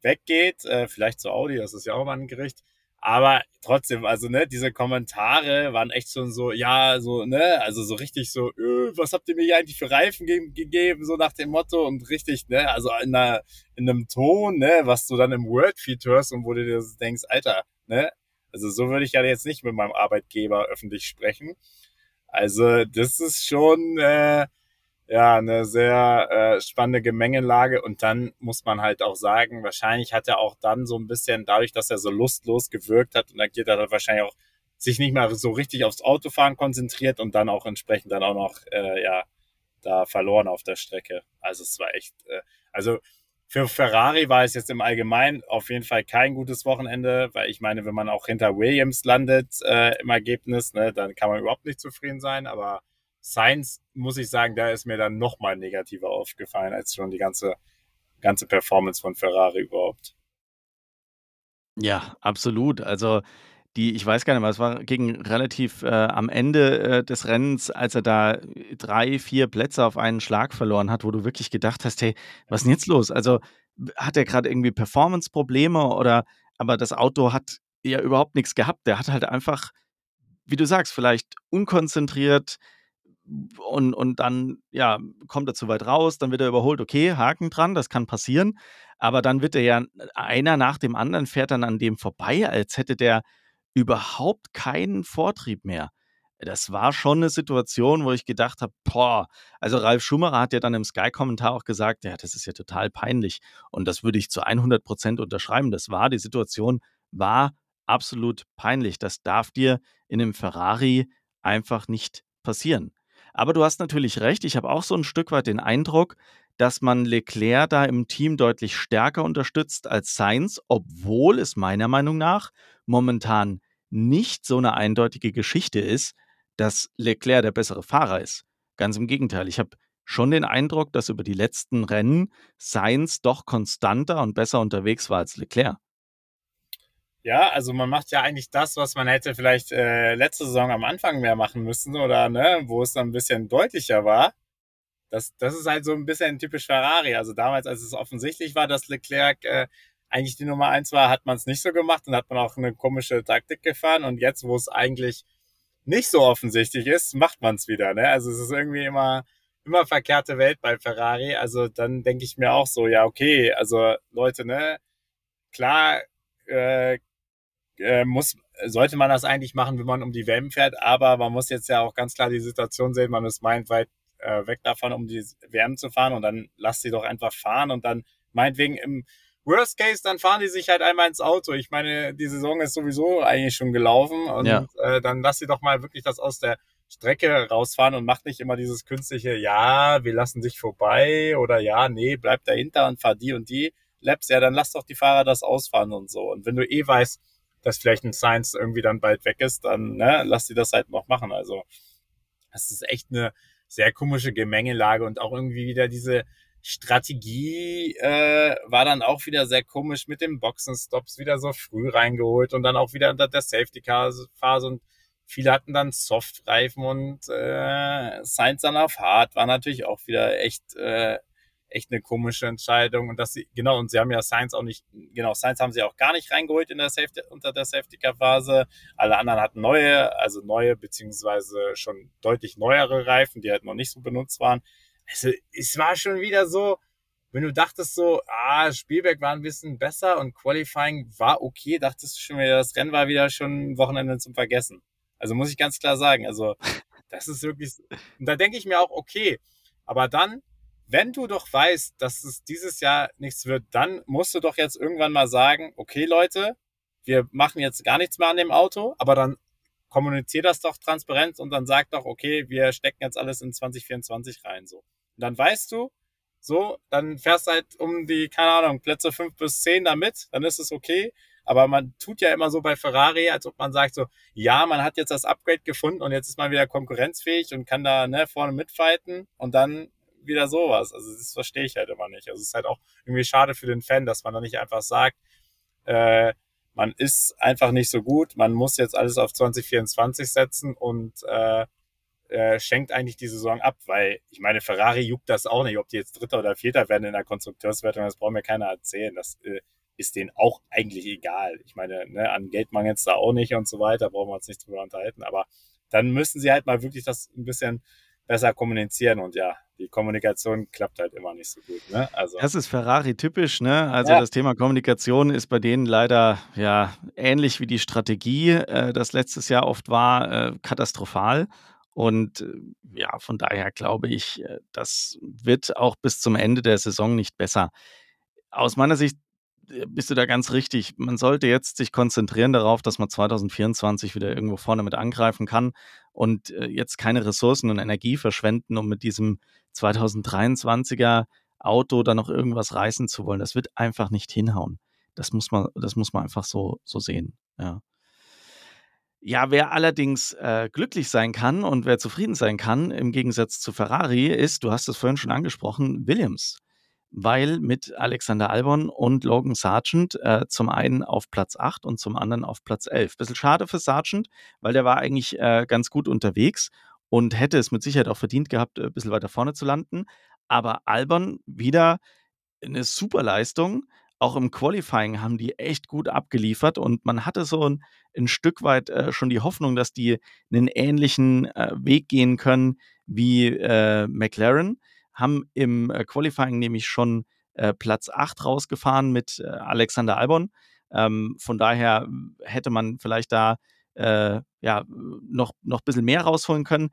weggeht, äh, vielleicht zu Audi, das ist ja auch mal ein Gericht. Aber trotzdem, also ne, diese Kommentare waren echt schon so, ja, so, ne, also so richtig so, öh, was habt ihr mir hier eigentlich für Reifen ge gegeben, so nach dem Motto und richtig, ne, also in, einer, in einem Ton, ne, was du dann im Wordfeed hörst und wo du dir denkst, Alter, ne, also so würde ich ja jetzt nicht mit meinem Arbeitgeber öffentlich sprechen. Also das ist schon, äh, ja, eine sehr äh, spannende Gemengelage. Und dann muss man halt auch sagen, wahrscheinlich hat er auch dann so ein bisschen, dadurch, dass er so lustlos gewirkt hat und agiert hat, er wahrscheinlich auch sich nicht mehr so richtig aufs Autofahren konzentriert und dann auch entsprechend dann auch noch, äh, ja, da verloren auf der Strecke. Also es war echt, äh, also für Ferrari war es jetzt im Allgemeinen auf jeden Fall kein gutes Wochenende, weil ich meine, wenn man auch hinter Williams landet äh, im Ergebnis, ne, dann kann man überhaupt nicht zufrieden sein, aber Science, muss ich sagen, da ist mir dann nochmal negativer aufgefallen als schon die ganze, ganze Performance von Ferrari überhaupt. Ja, absolut. Also die, ich weiß gar nicht mehr, es war gegen relativ äh, am Ende äh, des Rennens, als er da drei, vier Plätze auf einen Schlag verloren hat, wo du wirklich gedacht hast, hey, was ist denn jetzt los? Also hat er gerade irgendwie Performance-Probleme oder aber das Auto hat ja überhaupt nichts gehabt. Der hat halt einfach, wie du sagst, vielleicht unkonzentriert, und, und dann, ja, kommt er zu weit raus, dann wird er überholt, okay, Haken dran, das kann passieren. Aber dann wird er ja, einer nach dem anderen fährt dann an dem vorbei, als hätte der überhaupt keinen Vortrieb mehr. Das war schon eine Situation, wo ich gedacht habe, boah, also Ralf Schumacher hat ja dann im Sky-Kommentar auch gesagt, ja, das ist ja total peinlich. Und das würde ich zu 100 Prozent unterschreiben. Das war, die Situation war absolut peinlich. Das darf dir in einem Ferrari einfach nicht passieren. Aber du hast natürlich recht, ich habe auch so ein Stück weit den Eindruck, dass man Leclerc da im Team deutlich stärker unterstützt als Sainz, obwohl es meiner Meinung nach momentan nicht so eine eindeutige Geschichte ist, dass Leclerc der bessere Fahrer ist. Ganz im Gegenteil, ich habe schon den Eindruck, dass über die letzten Rennen Sainz doch konstanter und besser unterwegs war als Leclerc. Ja, also man macht ja eigentlich das, was man hätte vielleicht äh, letzte Saison am Anfang mehr machen müssen oder ne, wo es dann ein bisschen deutlicher war. Das, das ist halt so ein bisschen typisch Ferrari. Also damals, als es offensichtlich war, dass Leclerc äh, eigentlich die Nummer eins war, hat man es nicht so gemacht und hat man auch eine komische Taktik gefahren. Und jetzt, wo es eigentlich nicht so offensichtlich ist, macht man es wieder. Ne? Also es ist irgendwie immer immer verkehrte Welt bei Ferrari. Also dann denke ich mir auch so, ja okay, also Leute, ne, klar äh, äh, muss, sollte man das eigentlich machen, wenn man um die WM fährt, aber man muss jetzt ja auch ganz klar die Situation sehen, man ist meilenweit äh, weg davon, um die WM zu fahren und dann lasst sie doch einfach fahren und dann meinetwegen im Worst Case, dann fahren die sich halt einmal ins Auto. Ich meine, die Saison ist sowieso eigentlich schon gelaufen und ja. äh, dann lass sie doch mal wirklich das aus der Strecke rausfahren und macht nicht immer dieses künstliche, ja, wir lassen sich vorbei oder ja, nee, bleib dahinter und fahr die und die Laps. Ja, dann lass doch die Fahrer das ausfahren und so. Und wenn du eh weißt, dass vielleicht ein Science irgendwie dann bald weg ist, dann ne, lass die das halt noch machen. Also das ist echt eine sehr komische Gemengelage und auch irgendwie wieder diese Strategie äh, war dann auch wieder sehr komisch mit den Boxenstops wieder so früh reingeholt und dann auch wieder unter der Safety Car Phase und viele hatten dann Softreifen und äh, Sainz dann auf Hard war natürlich auch wieder echt äh, echt eine komische Entscheidung. Und dass sie, genau, und sie haben ja Science auch nicht, genau, Science haben sie auch gar nicht reingeholt in der Safety, unter der Safety-Car-Phase. Alle anderen hatten neue, also neue, beziehungsweise schon deutlich neuere Reifen, die halt noch nicht so benutzt waren. Also, es war schon wieder so, wenn du dachtest so, ah, Spielberg war ein bisschen besser und Qualifying war okay, dachtest du schon wieder, das Rennen war wieder schon ein Wochenende zum Vergessen. Also muss ich ganz klar sagen, also das ist wirklich, und da denke ich mir auch, okay, aber dann wenn du doch weißt, dass es dieses Jahr nichts wird, dann musst du doch jetzt irgendwann mal sagen, okay Leute, wir machen jetzt gar nichts mehr an dem Auto, aber dann kommuniziert das doch transparent und dann sagt doch, okay, wir stecken jetzt alles in 2024 rein, so. Und dann weißt du, so, dann fährst du halt um die, keine Ahnung, Plätze fünf bis zehn damit, dann ist es okay. Aber man tut ja immer so bei Ferrari, als ob man sagt so, ja, man hat jetzt das Upgrade gefunden und jetzt ist man wieder konkurrenzfähig und kann da ne, vorne mitfighten und dann wieder sowas. Also das verstehe ich halt immer nicht. Also es ist halt auch irgendwie schade für den Fan, dass man da nicht einfach sagt, äh, man ist einfach nicht so gut, man muss jetzt alles auf 2024 setzen und äh, äh, schenkt eigentlich die Saison ab, weil ich meine, Ferrari juckt das auch nicht, ob die jetzt Dritter oder Vierter werden in der Konstrukteurswertung, das braucht mir keiner erzählen. Das äh, ist denen auch eigentlich egal. Ich meine, ne, an Geld mangelt da auch nicht und so weiter, brauchen wir uns nicht drüber unterhalten, aber dann müssen sie halt mal wirklich das ein bisschen besser kommunizieren und ja, die Kommunikation klappt halt immer nicht so gut. Ne? Also. Das ist Ferrari typisch, ne? Also ja. das Thema Kommunikation ist bei denen leider ja ähnlich wie die Strategie, äh, das letztes Jahr oft war, äh, katastrophal. Und äh, ja, von daher glaube ich, äh, das wird auch bis zum Ende der Saison nicht besser. Aus meiner Sicht bist du da ganz richtig. Man sollte jetzt sich konzentrieren darauf, dass man 2024 wieder irgendwo vorne mit angreifen kann und äh, jetzt keine Ressourcen und Energie verschwenden, um mit diesem 2023er Auto da noch irgendwas reißen zu wollen. Das wird einfach nicht hinhauen. Das muss man, das muss man einfach so, so sehen. Ja. Ja, wer allerdings äh, glücklich sein kann und wer zufrieden sein kann, im Gegensatz zu Ferrari, ist, du hast es vorhin schon angesprochen, Williams weil mit Alexander Albon und Logan Sargent äh, zum einen auf Platz 8 und zum anderen auf Platz 11. Bisschen schade für Sargent, weil der war eigentlich äh, ganz gut unterwegs und hätte es mit Sicherheit auch verdient gehabt, ein bisschen weiter vorne zu landen. Aber Albon wieder eine super Leistung. Auch im Qualifying haben die echt gut abgeliefert und man hatte so ein, ein Stück weit äh, schon die Hoffnung, dass die einen ähnlichen äh, Weg gehen können wie äh, McLaren haben im äh, Qualifying nämlich schon äh, Platz 8 rausgefahren mit äh, Alexander Albon. Ähm, von daher hätte man vielleicht da ja, noch, noch ein bisschen mehr rausholen können.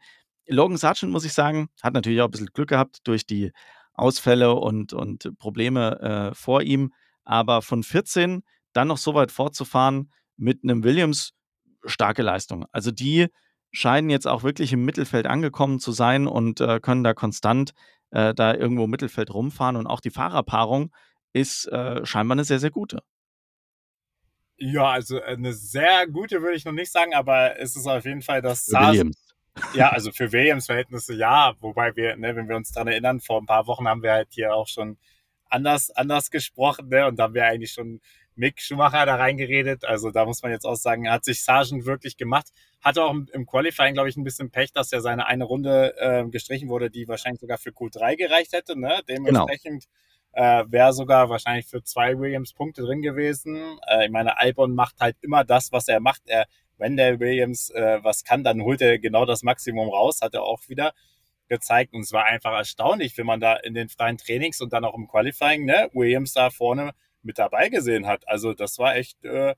Logan Sargent, muss ich sagen, hat natürlich auch ein bisschen Glück gehabt durch die Ausfälle und, und Probleme äh, vor ihm. Aber von 14 dann noch so weit fortzufahren mit einem Williams, starke Leistung. Also die scheinen jetzt auch wirklich im Mittelfeld angekommen zu sein und äh, können da konstant äh, da irgendwo im Mittelfeld rumfahren. Und auch die Fahrerpaarung ist äh, scheinbar eine sehr, sehr gute. Ja, also äh, eine sehr gute würde ich noch nicht sagen, aber es ist auf jeden Fall das Williams. Ja, also für Williams-Verhältnisse ja, wobei wir, ne, wenn wir uns daran erinnern, vor ein paar Wochen haben wir halt hier auch schon anders, anders gesprochen, ne, und da haben wir eigentlich schon Mick Schumacher da reingeredet. Also da muss man jetzt auch sagen, hat sich Sargent wirklich gemacht. Hatte auch im Qualifying, glaube ich, ein bisschen Pech, dass er seine eine Runde äh, gestrichen wurde, die wahrscheinlich sogar für Q3 gereicht hätte. Ne? Dementsprechend genau. äh, wäre sogar wahrscheinlich für zwei Williams Punkte drin gewesen. Äh, ich meine, Albon macht halt immer das, was er macht. Er, wenn der Williams äh, was kann, dann holt er genau das Maximum raus, hat er auch wieder gezeigt. Und es war einfach erstaunlich, wenn man da in den freien Trainings und dann auch im Qualifying, ne, Williams da vorne mit dabei gesehen hat. Also das war echt, äh,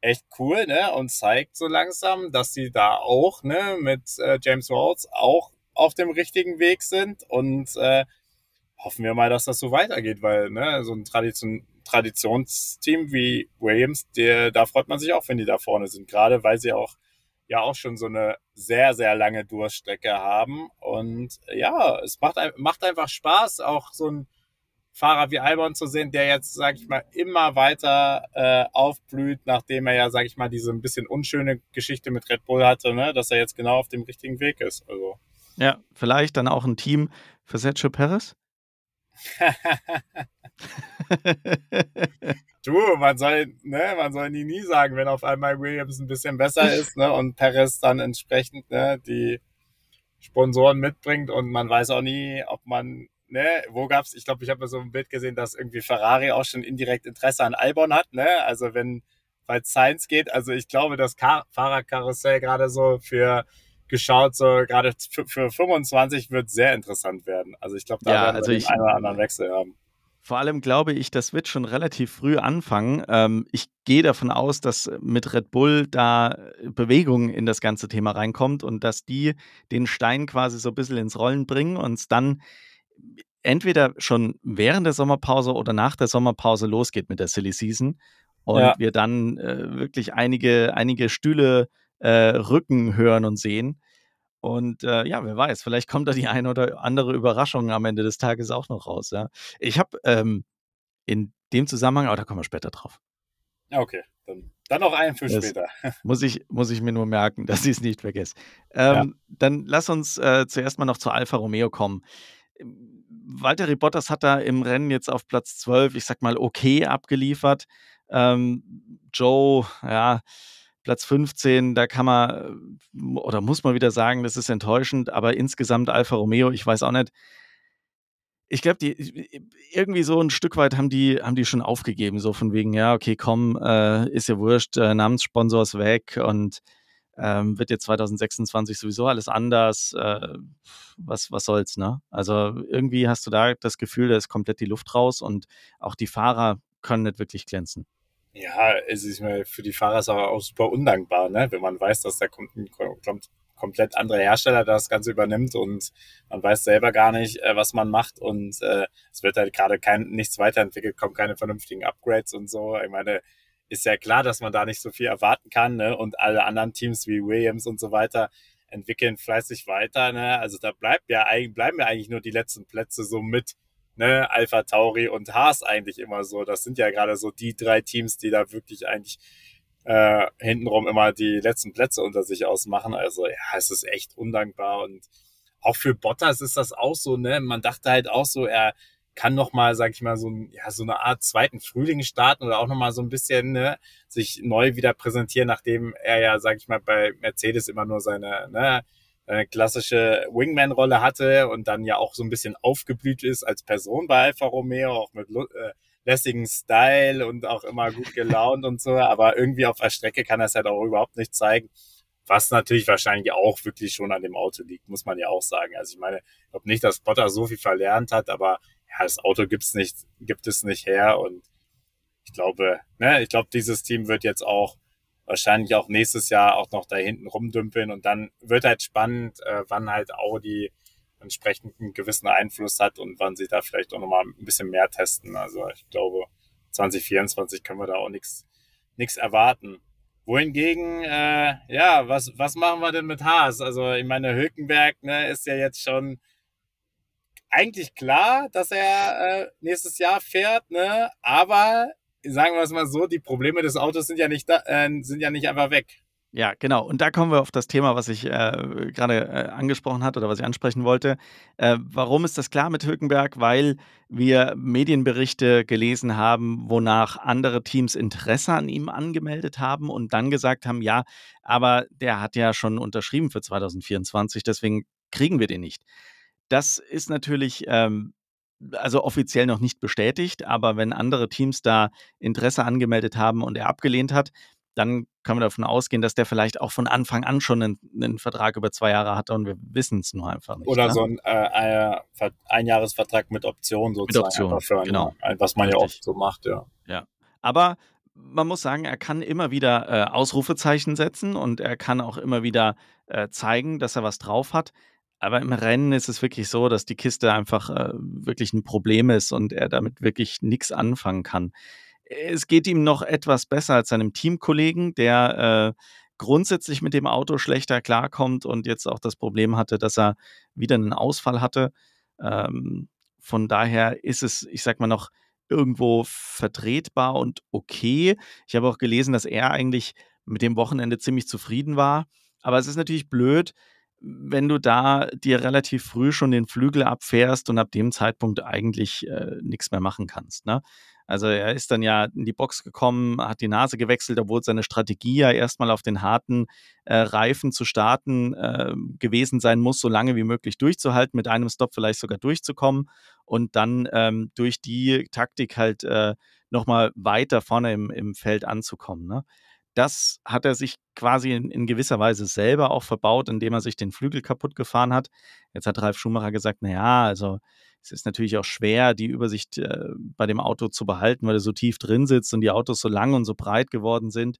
echt cool, ne? Und zeigt so langsam, dass sie da auch, ne, mit äh, James Rawls auch auf dem richtigen Weg sind und äh, hoffen wir mal, dass das so weitergeht, weil ne, so ein Tradition Traditionsteam wie Williams, der, da freut man sich auch, wenn die da vorne sind, gerade weil sie auch ja auch schon so eine sehr, sehr lange Durststrecke haben. Und ja, es macht, macht einfach Spaß, auch so ein Fahrer wie Albon zu sehen, der jetzt, sag ich mal, immer weiter äh, aufblüht, nachdem er ja, sag ich mal, diese ein bisschen unschöne Geschichte mit Red Bull hatte, ne? dass er jetzt genau auf dem richtigen Weg ist. Also. Ja, vielleicht dann auch ein Team für Sergio Perez? Du, man soll, ne, man soll nie, nie sagen, wenn auf einmal Williams ein bisschen besser ist, ne, und Perez dann entsprechend, ne, die Sponsoren mitbringt und man weiß auch nie, ob man, ne, wo gab's, ich glaube, ich habe mal so ein Bild gesehen, dass irgendwie Ferrari auch schon indirekt Interesse an Albon hat, ne, also wenn, weil Science geht, also ich glaube, das Kar Fahrerkarussell gerade so für geschaut, so gerade für, für 25 wird sehr interessant werden. Also ich glaube, da Ja, werden wir also den ich einen oder anderen Wechsel haben. vor allem glaube ich, das wird schon relativ früh anfangen. Ähm, ich gehe davon aus, dass mit Red Bull da äh, Bewegung in das ganze Thema reinkommt und dass die den Stein quasi so ein bisschen ins Rollen bringen und es dann entweder schon während der Sommerpause oder nach der Sommerpause losgeht mit der Silly Season und Ja, wir dann äh, wirklich einige, einige Stühle äh, rücken hören und sehen. Und äh, ja, wer weiß, vielleicht kommt da die eine oder andere Überraschung am Ende des Tages auch noch raus. Ja. Ich habe ähm, in dem Zusammenhang, aber da kommen wir später drauf. Ja, okay. Dann, dann noch einen für Das später. muss ich, muss ich mir nur merken, dass ich es nicht vergesse. Ja. Ähm, dann lass uns äh, zuerst mal noch zu Alfa Romeo kommen. Valtteri Bottas hat da im Rennen jetzt auf Platz 12, ich sag mal, okay abgeliefert. Ähm, Joe, ja, Platz 15, da kann man äh, oder muss man wieder sagen, das ist enttäuschend, aber insgesamt Alfa Romeo, ich weiß auch nicht, ich glaube, die irgendwie so ein Stück weit haben die haben die schon aufgegeben, so von wegen: „Ja, okay, komm, äh, ist ja wurscht, äh, Namenssponsor ist weg und, ähm, wird jetzt 2026 sowieso alles anders. Äh, was was soll's“, ne? Also, irgendwie hast du da das Gefühl, da ist komplett die Luft raus und auch die Fahrer können nicht wirklich glänzen. Ja, es ist mir für die Fahrer ist aber auch super undankbar, ne? wenn man weiß, dass der kom kom komplett andere Hersteller das Ganze übernimmt und man weiß selber gar nicht, äh, was man macht und äh, es wird halt gerade kein nichts weiterentwickelt, kommen keine vernünftigen Upgrades und so. Ich meine, ist ja klar, dass man da nicht so viel erwarten kann, ne? Und alle anderen Teams wie Williams und so weiter entwickeln fleißig weiter, ne? Also da bleibt ja bleiben ja eigentlich nur die letzten Plätze so mit ne, Alpha Tauri und Haas eigentlich immer so. Das sind ja gerade so die drei Teams, die da wirklich eigentlich äh, hintenrum immer die letzten Plätze unter sich ausmachen. Also ja, es ist echt undankbar und auch für Bottas ist das auch so, ne? Man dachte halt auch so, er kann noch mal, sag ich mal, so, ja, so eine Art zweiten Frühling starten oder auch noch mal so ein bisschen ne, sich neu wieder präsentieren, nachdem er ja, sag ich mal, bei Mercedes immer nur seine ne, eine klassische Wingman-Rolle hatte und dann ja auch so ein bisschen aufgeblüht ist als Person bei Alfa Romeo, auch mit äh, lässigen Style und auch immer gut gelaunt und so, aber irgendwie auf der Strecke kann er es halt auch überhaupt nicht zeigen. Was natürlich wahrscheinlich auch wirklich schon an dem Auto liegt, muss man ja auch sagen. Also ich meine, ich glaube nicht, dass Potter so viel verlernt hat, aber ja, das Auto gibt's nicht, gibt es nicht her und ich glaube, ne, ich glaube, dieses Team wird jetzt auch wahrscheinlich auch nächstes Jahr auch noch da hinten rumdümpeln und dann wird halt spannend, äh, wann halt Audi entsprechend einen gewissen Einfluss hat und wann sie da vielleicht auch nochmal ein bisschen mehr testen. Also ich glaube, 2024 können wir da auch nichts nichts erwarten. Wohingegen, äh, ja, was, was machen wir denn mit Haas? Also ich meine, Hülkenberg ne, ist ja jetzt schon eigentlich klar, dass er äh, nächstes Jahr fährt, ne? aber sagen wir es mal so, die Probleme des Autos sind ja nicht, da, äh, sind ja nicht einfach weg. Ja, genau. Und da kommen wir auf das Thema, was ich äh, gerade äh, angesprochen hatte oder was ich ansprechen wollte. Äh, warum ist das klar mit Hülkenberg? Weil wir Medienberichte gelesen haben, wonach andere Teams Interesse an ihm angemeldet haben und dann gesagt haben, ja, aber der hat ja schon unterschrieben für 2024, deswegen kriegen wir den nicht. Das ist natürlich ähm, also offiziell noch nicht bestätigt, aber wenn andere Teams da Interesse angemeldet haben und er abgelehnt hat, dann kann man davon ausgehen, dass der vielleicht auch von Anfang an schon einen, einen Vertrag über zwei Jahre hatte und wir wissen es nur einfach nicht. Oder ne? so ein äh, Einjahresvertrag mit Option sozusagen. Option, einfach für einen, genau. Was man ja Richtig. oft so macht, ja. Ja. Aber man muss sagen, er kann immer wieder äh, Ausrufezeichen setzen und er kann auch immer wieder äh, zeigen, dass er was drauf hat. Aber im Rennen ist es wirklich so, dass die Kiste einfach äh, wirklich ein Problem ist und er damit wirklich nichts anfangen kann. Es geht ihm noch etwas besser als seinem Teamkollegen, der äh, grundsätzlich mit dem Auto schlechter klarkommt und jetzt auch das Problem hatte, dass er wieder einen Ausfall hatte. Ähm, von daher ist es, ich sag mal, noch irgendwo vertretbar und okay. Ich habe auch gelesen, dass er eigentlich mit dem Wochenende ziemlich zufrieden war. Aber es ist natürlich blöd, wenn du da dir relativ früh schon den Flügel abfährst und ab dem Zeitpunkt eigentlich äh, nichts mehr machen kannst. Ne? Also er ist dann ja in die Box gekommen, hat die Nase gewechselt, obwohl seine Strategie ja erstmal auf den harten äh, Reifen zu starten äh, gewesen sein muss, so lange wie möglich durchzuhalten, mit einem Stop vielleicht sogar durchzukommen und dann ähm, durch die Taktik halt äh, nochmal weiter vorne im, im Feld anzukommen. Ne? Das hat er sich quasi in, in, gewisser Weise selber auch verbaut, indem er sich den Flügel kaputt gefahren hat. Jetzt hat Ralf Schumacher gesagt, naja, also es ist natürlich auch schwer, die Übersicht äh, bei dem Auto zu behalten, weil er so tief drin sitzt und die Autos so lang und so breit geworden sind.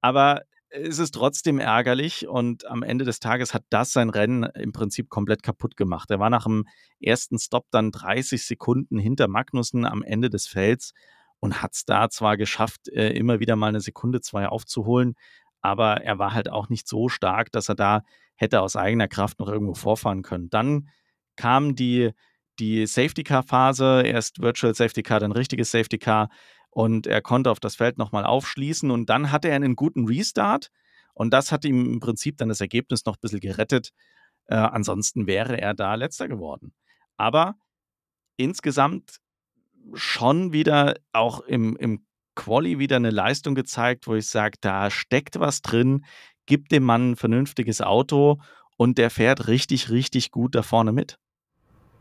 Aber es ist trotzdem ärgerlich und am Ende des Tages hat das sein Rennen im Prinzip komplett kaputt gemacht. Er war nach dem ersten Stop dann 30 Sekunden hinter Magnussen am Ende des Felds und hat es da zwar geschafft, äh, immer wieder mal eine Sekunde, zwei aufzuholen, aber er war halt auch nicht so stark, dass er da hätte aus eigener Kraft noch irgendwo vorfahren können. Dann kam die die Safety Car Phase, erst Virtual Safety Car, dann richtiges Safety Car und er konnte auf das Feld nochmal aufschließen und dann hatte er einen guten Restart und das hat ihm im Prinzip dann das Ergebnis noch ein bisschen gerettet. Äh, ansonsten wäre er da letzter geworden. Aber insgesamt schon wieder auch im, im Quali wieder eine Leistung gezeigt, wo ich sage, da steckt was drin, gibt dem Mann ein vernünftiges Auto und der fährt richtig, richtig gut da vorne mit.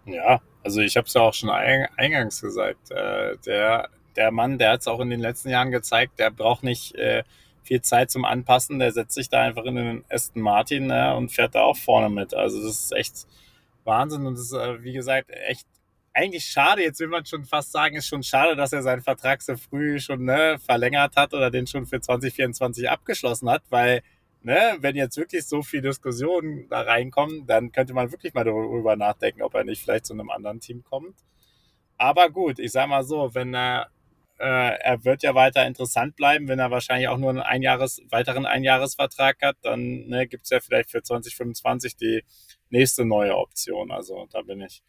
Ja, also ich habe es ja auch schon eingangs gesagt. Äh, der, der Mann, der hat es auch in den letzten Jahren gezeigt, der braucht nicht äh, viel Zeit zum Anpassen. Der setzt sich da einfach in den Aston Martin äh, und fährt da auch vorne mit. Also das ist echt Wahnsinn und das ist, äh, wie gesagt, echt eigentlich schade. Jetzt will man schon fast sagen, ist schon schade, dass er seinen Vertrag so früh schon ne, verlängert hat oder den schon für 2024 abgeschlossen hat, weil ne, wenn jetzt wirklich so viel Diskussionen da reinkommen, dann könnte man wirklich mal darüber nachdenken, ob er nicht vielleicht zu einem anderen Team kommt. Aber gut, ich sag mal so, wenn er, äh, er wird ja weiter interessant bleiben, wenn er wahrscheinlich auch nur einen Einjahres, weiteren Einjahresvertrag hat, dann ne, gibt es ja vielleicht für 2025 die nächste neue Option. Also da bin ich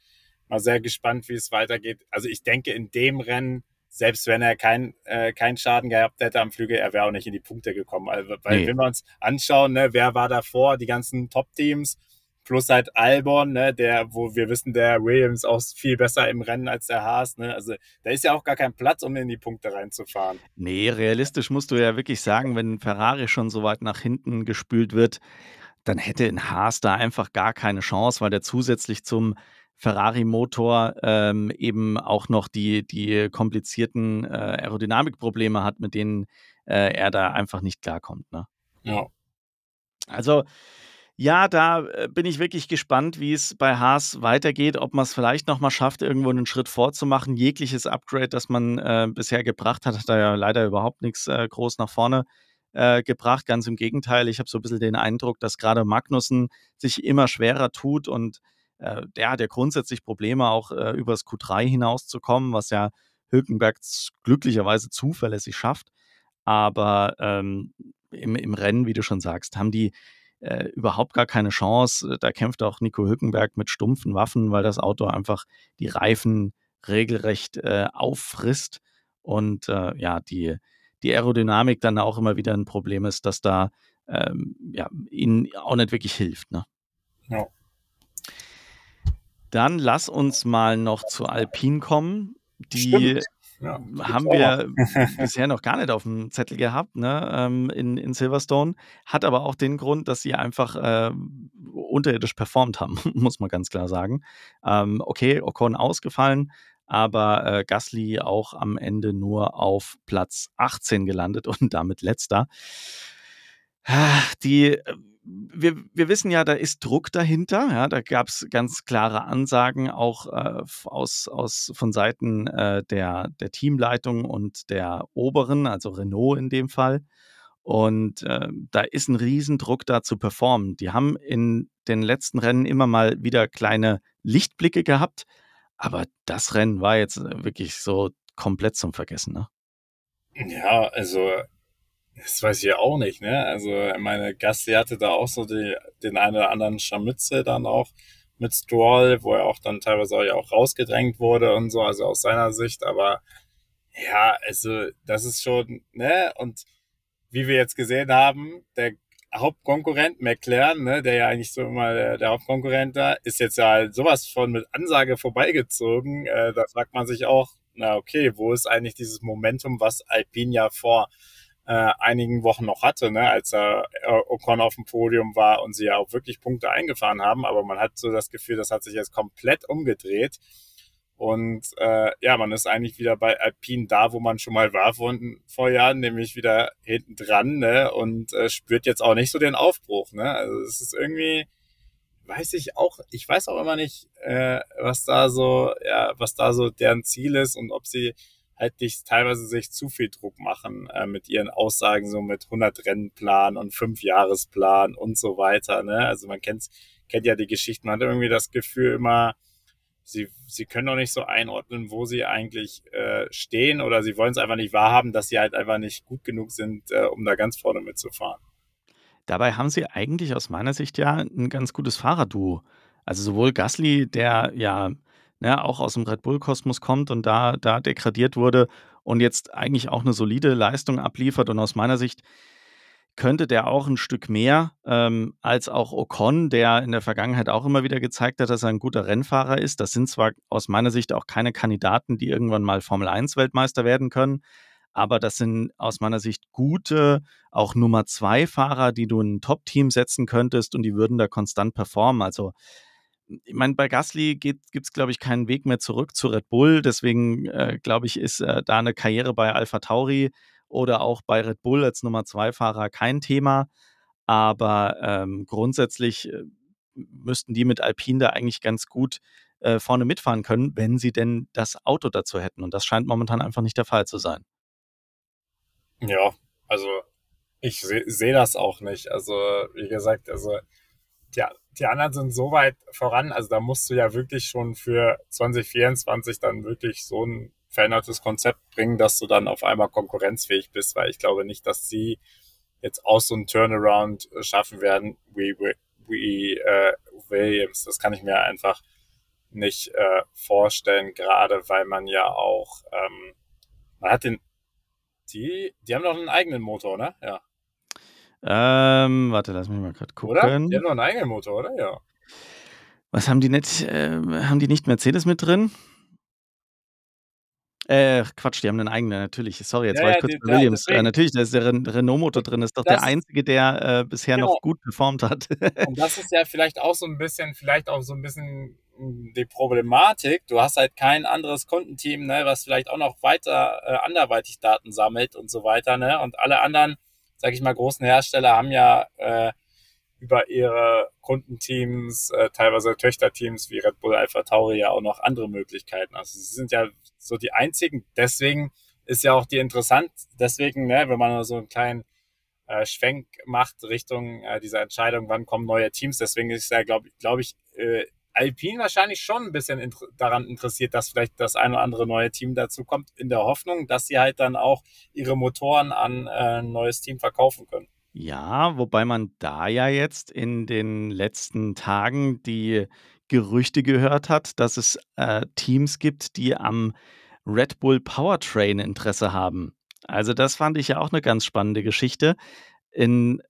mal sehr gespannt, wie es weitergeht. Also ich denke, in dem Rennen selbst wenn er keinen äh, kein Schaden gehabt hätte am Flügel, er wäre auch nicht in die Punkte gekommen. Also, weil, nee. wenn wir uns anschauen, ne, wer war davor, die ganzen Top-Teams, plus halt Albon, ne, der, wo wir wissen, der Williams auch viel besser im Rennen als der Haas, ne, also da ist ja auch gar kein Platz, um in die Punkte reinzufahren. Nee, realistisch musst du ja wirklich sagen, wenn Ferrari schon so weit nach hinten gespült wird, dann hätte ein Haas da einfach gar keine Chance, weil der zusätzlich zum Ferrari-Motor ähm, eben auch noch die, die komplizierten äh, Aerodynamikprobleme hat, mit denen äh, er da einfach nicht klarkommt. Ne? Ja. Also, ja, da äh, bin ich wirklich gespannt, wie es bei Haas weitergeht, ob man es vielleicht nochmal schafft, irgendwo einen Schritt vorzumachen. Jegliches Upgrade, das man äh, bisher gebracht hat, hat da ja leider überhaupt nichts äh, groß nach vorne äh, gebracht. Ganz im Gegenteil, ich habe so ein bisschen den Eindruck, dass gerade Magnussen sich immer schwerer tut und äh, der hat ja grundsätzlich Probleme, auch äh, übers Q3 hinauszukommen, was ja Hülkenberg glücklicherweise zuverlässig schafft. Aber ähm, im, im Rennen, wie du schon sagst, haben die äh, überhaupt gar keine Chance. Da kämpft auch Nico Hülkenberg mit stumpfen Waffen, weil das Auto einfach die Reifen regelrecht äh, auffrisst und äh, ja, die, die Aerodynamik dann auch immer wieder ein Problem ist, dass da ähm, ja, ihnen auch nicht wirklich hilft. Ne? Ja. Dann lass uns mal noch zu Alpine kommen. Die ja, haben wir bisher noch gar nicht auf dem Zettel gehabt ne, ähm, in, in Silverstone. Hat aber auch den Grund, dass sie einfach äh, unterirdisch performt haben, muss man ganz klar sagen. Ähm, okay, Ocon ausgefallen, aber äh, Gasly auch am Ende nur auf Platz 18 gelandet und damit letzter. Die äh, wir, wir wissen ja, da ist Druck dahinter. Ja, da gab es ganz klare Ansagen auch äh, aus, aus, von Seiten äh, der, der Teamleitung und der Oberen, also Renault in dem Fall. Und äh, da ist ein Riesendruck da zu performen. Die haben in den letzten Rennen immer mal wieder kleine Lichtblicke gehabt, aber das Rennen war jetzt wirklich so komplett zum Vergessen. Ne? Ja, also das weiß ich auch nicht, ne? Also meine Gassi hatte da auch so die, den einen oder anderen Scharmützel dann auch mit Stroll, wo er auch dann teilweise auch, ja auch rausgedrängt wurde und so, also aus seiner Sicht, aber ja, also das ist schon, ne? Und wie wir jetzt gesehen haben, der Hauptkonkurrent McLaren, ne, der ja eigentlich so immer der, der Hauptkonkurrent da, ist jetzt ja halt sowas von mit Ansage vorbeigezogen. Äh, da fragt man sich auch, na okay, wo ist eigentlich dieses Momentum, was Alpine ja vor äh, einigen Wochen noch hatte, ne, als er äh, Ocon auf dem Podium war und sie ja auch wirklich Punkte eingefahren haben, aber man hat so das Gefühl, das hat sich jetzt komplett umgedreht. Und äh, ja, man ist eigentlich wieder bei Alpine da, wo man schon mal war vor, vor Jahren, nämlich wieder hinten dran, ne? Und äh, spürt jetzt auch nicht so den Aufbruch, ne? Also es ist irgendwie, weiß ich auch, ich weiß auch immer nicht, äh, was da so, ja, was da so deren Ziel ist und ob sie halt nicht teilweise sich zu viel Druck machen äh, mit ihren Aussagen so mit 100 Rennenplan und 5 Jahresplan und so weiter, ne? Also man kennt kennt ja die Geschichten, man hat irgendwie das Gefühl immer, sie, sie können doch nicht so einordnen, wo sie eigentlich äh, stehen oder sie wollen es einfach nicht wahrhaben, dass sie halt einfach nicht gut genug sind, äh, um da ganz vorne mitzufahren. Dabei haben sie eigentlich aus meiner Sicht ja ein ganz gutes Fahrerduo. Also sowohl Gasly, der ja ne, auch aus dem Red Bull-Kosmos kommt und da, da degradiert wurde und jetzt eigentlich auch eine solide Leistung abliefert und aus meiner Sicht könnte der auch ein Stück mehr ähm, als auch Ocon, der in der Vergangenheit auch immer wieder gezeigt hat, dass er ein guter Rennfahrer ist. Das sind zwar aus meiner Sicht auch keine Kandidaten, die irgendwann mal Formel 1 Weltmeister werden können, aber das sind aus meiner Sicht gute, auch Nummer 2 Fahrer, die du in ein Top-Team setzen könntest und die würden da konstant performen. Also ich meine, bei Gasly gibt es, glaube ich, keinen Weg mehr zurück zu Red Bull. Deswegen, äh, glaube ich, ist äh, da eine Karriere bei Alpha Tauri oder auch bei Red Bull als Nummer zwei Fahrer kein Thema. Aber ähm, grundsätzlich äh, müssten die mit Alpine da eigentlich ganz gut äh, vorne mitfahren können, wenn sie denn das Auto dazu hätten. Und das scheint momentan einfach nicht der Fall zu sein. Ja, also ich sehe seh das auch nicht. Also, wie gesagt, also die, die anderen sind so weit voran, also da musst du ja wirklich schon für 2024 dann wirklich so ein verändertes Konzept bringen, dass du dann auf einmal konkurrenzfähig bist, weil ich glaube nicht, dass sie jetzt auch so einen Turnaround äh, schaffen werden wie, wie, wie äh, Williams. Das kann ich mir einfach nicht äh, vorstellen, gerade weil man ja auch, ähm, man hat den, die, die haben doch einen eigenen Motor, ne? Ja. Ähm, warte, lass mich mal gerade gucken. Oder? Die haben doch einen eigenen Motor, oder? Ja. Was haben die nicht? Äh, haben die nicht Mercedes mit drin? Äh, Quatsch, die haben einen eigenen, natürlich. Sorry, jetzt Ja, war ich ja, kurz die, bei ja, Williams. Äh, deswegen. natürlich, da ist der Ren Renault-Motor drin. Ist doch der Das ist, einzige, der äh, bisher genau. noch gut performt hat. Und das ist ja vielleicht auch so ein bisschen, vielleicht auch so ein bisschen die Problematik. Du hast halt kein anderes Kundenteam, ne, was vielleicht auch noch weiter äh, anderweitig Daten sammelt und so weiter, ne? Und alle anderen, sag ich mal, großen Hersteller haben ja äh, über ihre Kundenteams, äh, teilweise Töchterteams wie Red Bull Alpha Tauri ja auch noch andere Möglichkeiten. Also sie sind ja so die einzigen. Deswegen ist ja auch die interessant, deswegen, ne, wenn man so einen kleinen äh, Schwenk macht Richtung äh, dieser Entscheidung, wann kommen neue Teams. Deswegen ist ja, glaube glaub ich, äh, Alpine wahrscheinlich schon ein bisschen inter daran interessiert, dass vielleicht das ein oder andere neue Team dazu kommt, in der Hoffnung, dass sie halt dann auch ihre Motoren an äh, ein neues Team verkaufen können. Ja, wobei man da ja jetzt in den letzten Tagen die Gerüchte gehört hat, dass es äh, Teams gibt, die am Red Bull Powertrain Interesse haben. Also das fand ich ja auch eine ganz spannende Geschichte. In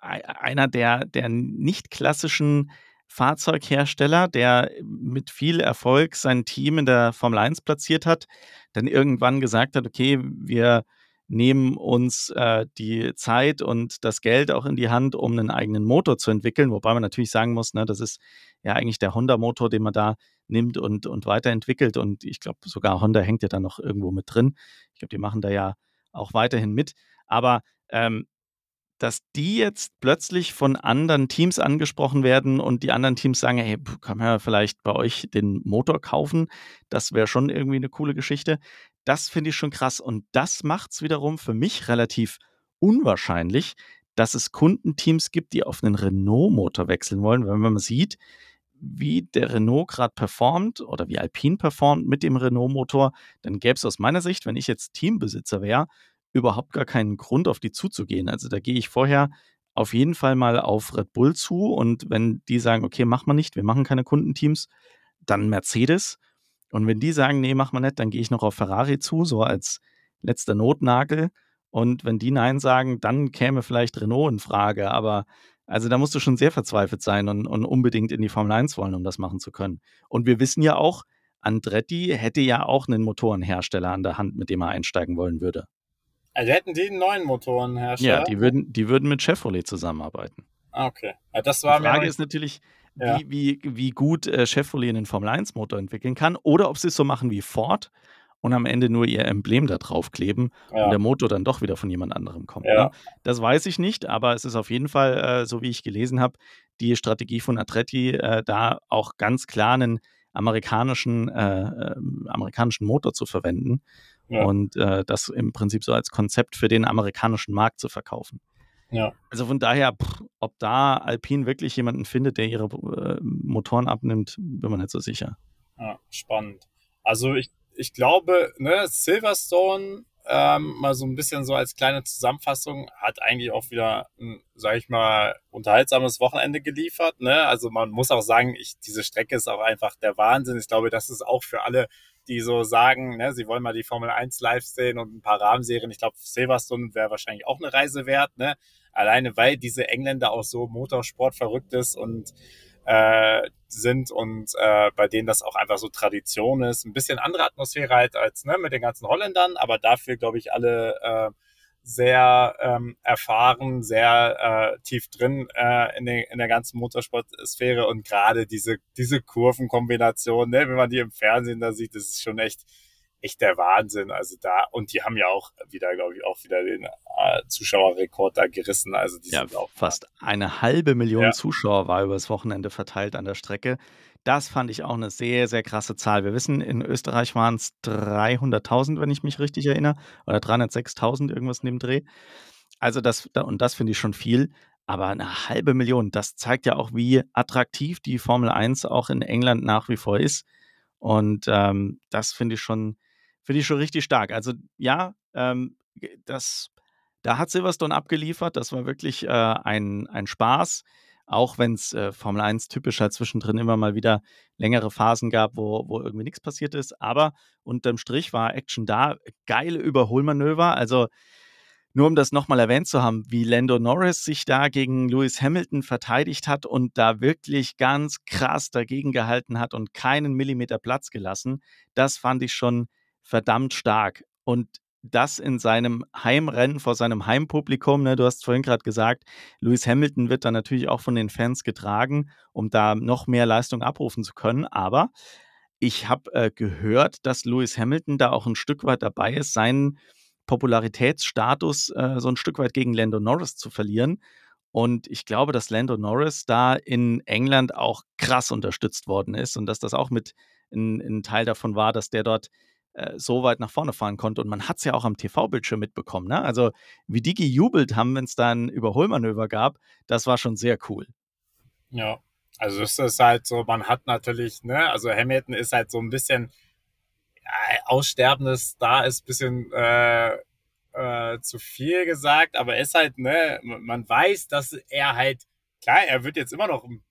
einer der, der nicht klassischen Fahrzeughersteller, der mit viel Erfolg sein Team in der Formel 1 platziert hat, dann irgendwann gesagt hat, okay, wir nehmen uns äh, die Zeit und das Geld auch in die Hand, um einen eigenen Motor zu entwickeln. Wobei man natürlich sagen muss, ne, das ist ja eigentlich der Honda-Motor, den man da nimmt und, und weiterentwickelt. Und ich glaube, sogar Honda hängt ja da noch irgendwo mit drin. Ich glaube, die machen da ja auch weiterhin mit. Aber ähm, dass die jetzt plötzlich von anderen Teams angesprochen werden und die anderen Teams sagen, hey, kann man ja vielleicht bei euch den Motor kaufen, das wäre schon irgendwie eine coole Geschichte. Das finde ich schon krass. Und das macht es wiederum für mich relativ unwahrscheinlich, dass es Kundenteams gibt, die auf einen Renault-Motor wechseln wollen. Wenn man sieht, wie der Renault gerade performt oder wie Alpine performt mit dem Renault-Motor, dann gäbe es aus meiner Sicht, wenn ich jetzt Teambesitzer wäre, überhaupt gar keinen Grund, auf die zuzugehen. Also da gehe ich vorher auf jeden Fall mal auf Red Bull zu und wenn die sagen, okay, mach mal nicht, wir machen keine Kundenteams, dann Mercedes. Und wenn die sagen, nee, mach mal nicht, dann gehe ich noch auf Ferrari zu, so als letzter Notnagel. Und wenn die Nein sagen, dann käme vielleicht Renault in Frage. Aber also da musst du schon sehr verzweifelt sein und, und unbedingt in die Formel 1 wollen, um das machen zu können. Und wir wissen ja auch, Andretti hätte ja auch einen Motorenhersteller an der Hand, mit dem er einsteigen wollen würde. Also hätten die einen neuen Motorenhersteller? Ja, die würden, die würden mit Chevrolet zusammenarbeiten. Ah, okay. Ja, das war die Frage ist natürlich, ja. wie, wie, wie gut äh, Chevrolet einen Formel-1-Motor entwickeln kann oder ob sie es so machen wie Ford und am Ende nur ihr Emblem da drauf kleben ja. und der Motor dann doch wieder von jemand anderem kommt. Ja. Ne? Das weiß ich nicht, aber es ist auf jeden Fall, äh, so wie ich gelesen habe, die Strategie von Atretti, äh, da auch ganz klar einen amerikanischen, äh, ähm, amerikanischen Motor zu verwenden ja. und äh, das im Prinzip so als Konzept für den amerikanischen Markt zu verkaufen. Ja. Also von daher, pff, ob da Alpine wirklich jemanden findet, der ihre äh, Motoren abnimmt, bin man nicht so sicher. Ja, spannend. Also ich ich glaube, ne, Silverstone, ähm, mal so ein bisschen so als kleine Zusammenfassung, hat eigentlich auch wieder ein, sag ich mal, unterhaltsames Wochenende geliefert. Ne? Also man muss auch sagen, ich, diese Strecke ist auch einfach der Wahnsinn. Ich glaube, das ist auch für alle, die so sagen, ne, sie wollen mal die Formel 1 live sehen und ein paar Rahmenserien. Ich glaube, Silverstone wäre wahrscheinlich auch eine Reise wert. Ne? Alleine weil diese Engländer auch so Motorsport verrückt ist und äh, sind und äh, bei denen das auch einfach so Tradition ist. Ein bisschen andere Atmosphäre halt als ne, mit den ganzen Holländern, aber dafür, glaube ich, alle äh, sehr ähm, erfahren, sehr äh, tief drin äh, in, den, in der ganzen Motorsportsphäre und gerade diese, diese Kurvenkombination, ne, wenn man die im Fernsehen da sieht, das ist schon echt echt der Wahnsinn. Also da, und die haben ja auch wieder, glaube ich, auch wieder den äh, Zuschauerrekord da gerissen. Also die ja, fast eine halbe Million ja. Zuschauer war übers Wochenende verteilt an der Strecke. Das fand ich auch eine sehr, sehr krasse Zahl. Wir wissen, in Österreich waren es 300.000, wenn ich mich richtig erinnere, oder 306.000, irgendwas in dem Dreh. Also das, und das finde ich schon viel. Aber eine halbe Million, das zeigt ja auch, wie attraktiv die Formel 1 auch in England nach wie vor ist. Und ähm, das finde ich schon ich schon richtig stark. Also ja, ähm, das, da hat Silverstone abgeliefert. Das war wirklich äh, ein, ein Spaß. Auch wenn es äh, Formel 1 typisch halt zwischendrin immer mal wieder längere Phasen gab, wo, wo irgendwie nichts passiert ist. Aber unterm Strich war Action da. Geile Überholmanöver. Also nur um das nochmal erwähnt zu haben, wie Lando Norris sich da gegen Lewis Hamilton verteidigt hat und da wirklich ganz krass dagegen gehalten hat und keinen Millimeter Platz gelassen, das fand ich schon verdammt stark. Und das in seinem Heimrennen vor seinem Heimpublikum. Ne? Du hast vorhin gerade gesagt, Lewis Hamilton wird dann natürlich auch von den Fans getragen, um da noch mehr Leistung abrufen zu können. Aber ich habe äh, gehört, dass Lewis Hamilton da auch ein Stück weit dabei ist, seinen Popularitätsstatus äh, so ein Stück weit gegen Lando Norris zu verlieren. Und ich glaube, dass Lando Norris da in England auch krass unterstützt worden ist und dass das auch mit ein, ein Teil davon war, dass der dort äh, so weit nach vorne fahren konnte. Und man hat es ja auch am TV-Bildschirm mitbekommen. Ne? Also wie die gejubelt haben, wenn es da ein Überholmanöver gab, das war schon sehr cool. Ja, also es ist halt so, man hat natürlich, ne, also Hamilton ist halt so ein bisschen ja, aussterbendes Star, ist ein bisschen äh, äh, zu viel gesagt, aber er ist halt, ne, man weiß, dass er halt, klar, er wird jetzt immer noch ein,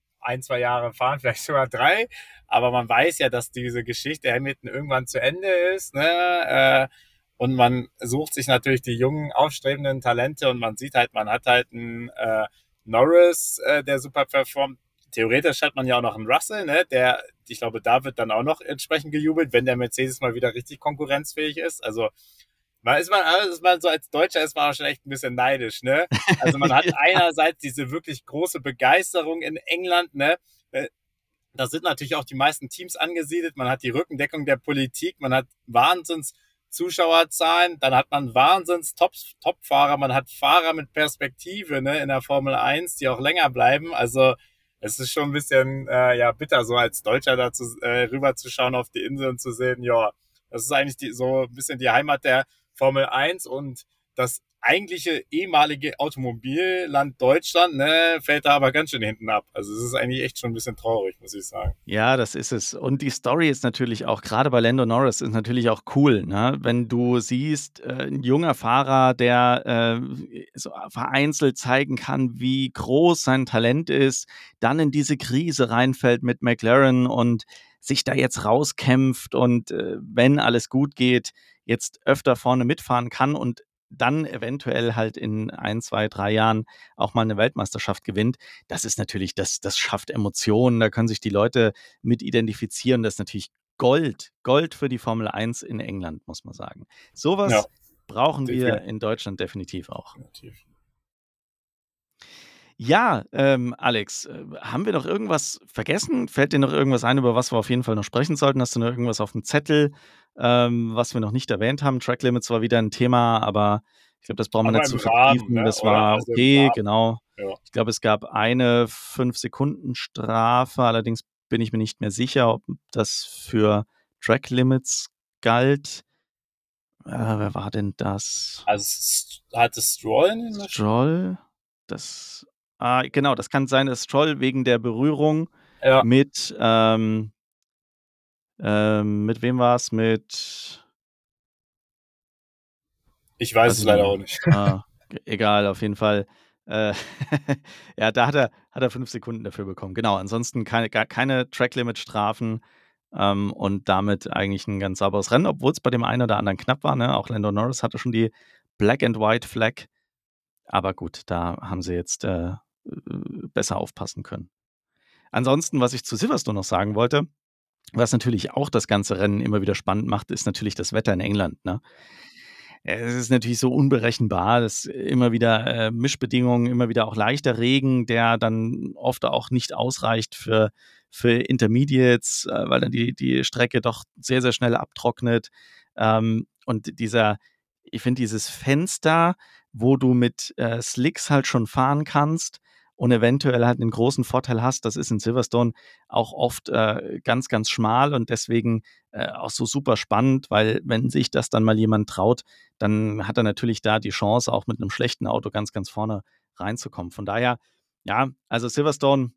zwei Jahre fahren, vielleicht sogar drei. Aber man weiß ja, dass diese Geschichte Hamilton irgendwann zu Ende ist. Ne? Äh, und man sucht sich natürlich die jungen, aufstrebenden Talente und man sieht halt, man hat halt einen äh, Norris, äh, der super performt. Theoretisch hat man ja auch noch einen Russell, ne? der, ich glaube, da wird dann auch noch entsprechend gejubelt, wenn der Mercedes mal wieder richtig konkurrenzfähig ist. Also man ist man, also ist man so als Deutscher ist man auch schon echt ein bisschen neidisch, ne? Also man hat einerseits diese wirklich große Begeisterung in England, ne? Äh, da sind natürlich auch die meisten Teams angesiedelt. Man hat die Rückendeckung der Politik, man hat Wahnsinns Zuschauerzahlen, dann hat man Wahnsinns Top, Top-Fahrer, man hat Fahrer mit Perspektive, ne, in der Formel 1, die auch länger bleiben. Also, es ist schon ein bisschen, äh, ja, bitter, so als Deutscher dazu äh, rüberzuschauen auf die Insel und zu sehen, ja, das ist eigentlich die, so ein bisschen die Heimat der Formel 1 und das eigentliche ehemalige Automobilland Deutschland, ne, fällt da aber ganz schön hinten ab. Also es ist eigentlich echt schon ein bisschen traurig, muss ich sagen. Ja, das ist es. Und die Story ist natürlich auch, gerade bei Lando Norris, ist natürlich auch cool, ne? Wenn du siehst, äh, ein junger Fahrer, der äh, so vereinzelt zeigen kann, wie groß sein Talent ist, dann in diese Krise reinfällt mit McLaren und sich da jetzt rauskämpft und äh, wenn alles gut geht, jetzt öfter vorne mitfahren kann und dann eventuell halt in ein, zwei, drei Jahren auch mal eine Weltmeisterschaft gewinnt, das ist natürlich, das, das schafft Emotionen, da können sich die Leute mit identifizieren, das ist natürlich Gold. Gold für die Formel 1 in England, muss man sagen. Sowas Ja. brauchen wir Definitiv. in Deutschland definitiv auch. Definitiv. Ja, ähm, Alex, äh, haben wir noch irgendwas vergessen? Fällt dir noch irgendwas ein, über was wir auf jeden Fall noch sprechen sollten? Hast du noch irgendwas auf dem Zettel, ähm, was wir noch nicht erwähnt haben? Track Limits war wieder ein Thema, aber ich glaube, das brauchen wir Aber nicht zu vertiefen. ne, Das war Also okay, genau. Ja. Ich glaube, es gab eine 5-Sekunden-Strafe, allerdings bin ich mir nicht mehr sicher, ob das für Track Limits galt. Äh, wer war denn das? Also es hatte Stroll in den Stroll? Das ah, genau, das kann sein, dass Stroll wegen der Berührung Ja. mit, ähm ähm, mit wem war's? Mit Ich weiß weiß es leider auch nicht. Ah, e egal, auf jeden Fall. Äh, ja, da hat er hat er 5 Sekunden dafür bekommen. Genau, ansonsten keine gar keine Track-Limit-Strafen, ähm, und damit eigentlich 'n ganz sauberes Rennen, obwohl's bei dem einen oder anderen knapp war, ne? Auch Lando Norris hatte schon die Black and White Flag. Aber gut, da haben sie jetzt, äh, äh, besser aufpassen können. Ansonsten, was ich zu Silverstone noch sagen wollte, was natürlich auch das ganze Rennen immer wieder spannend macht, ist natürlich das Wetter in England, ne? Es ist natürlich so unberechenbar, dass immer wieder, äh, Mischbedingungen, immer wieder auch leichter Regen, der dann oft auch nicht ausreicht für für Intermediates, äh, weil dann die die Strecke doch sehr, sehr schnell abtrocknet. Ähm, und dieser ich finde dieses Fenster, wo du mit, äh, Slicks halt schon fahren kannst und eventuell halt 'nen großen Vorteil hast, das ist in Silverstone auch oft, äh, ganz, ganz schmal und deswegen, äh, auch so super spannend, weil wenn sich das dann mal jemand traut, dann hat er natürlich da die Chance, auch mit 'nem schlechten Auto ganz, ganz vorne reinzukommen. Von daher, ja, also Silverstone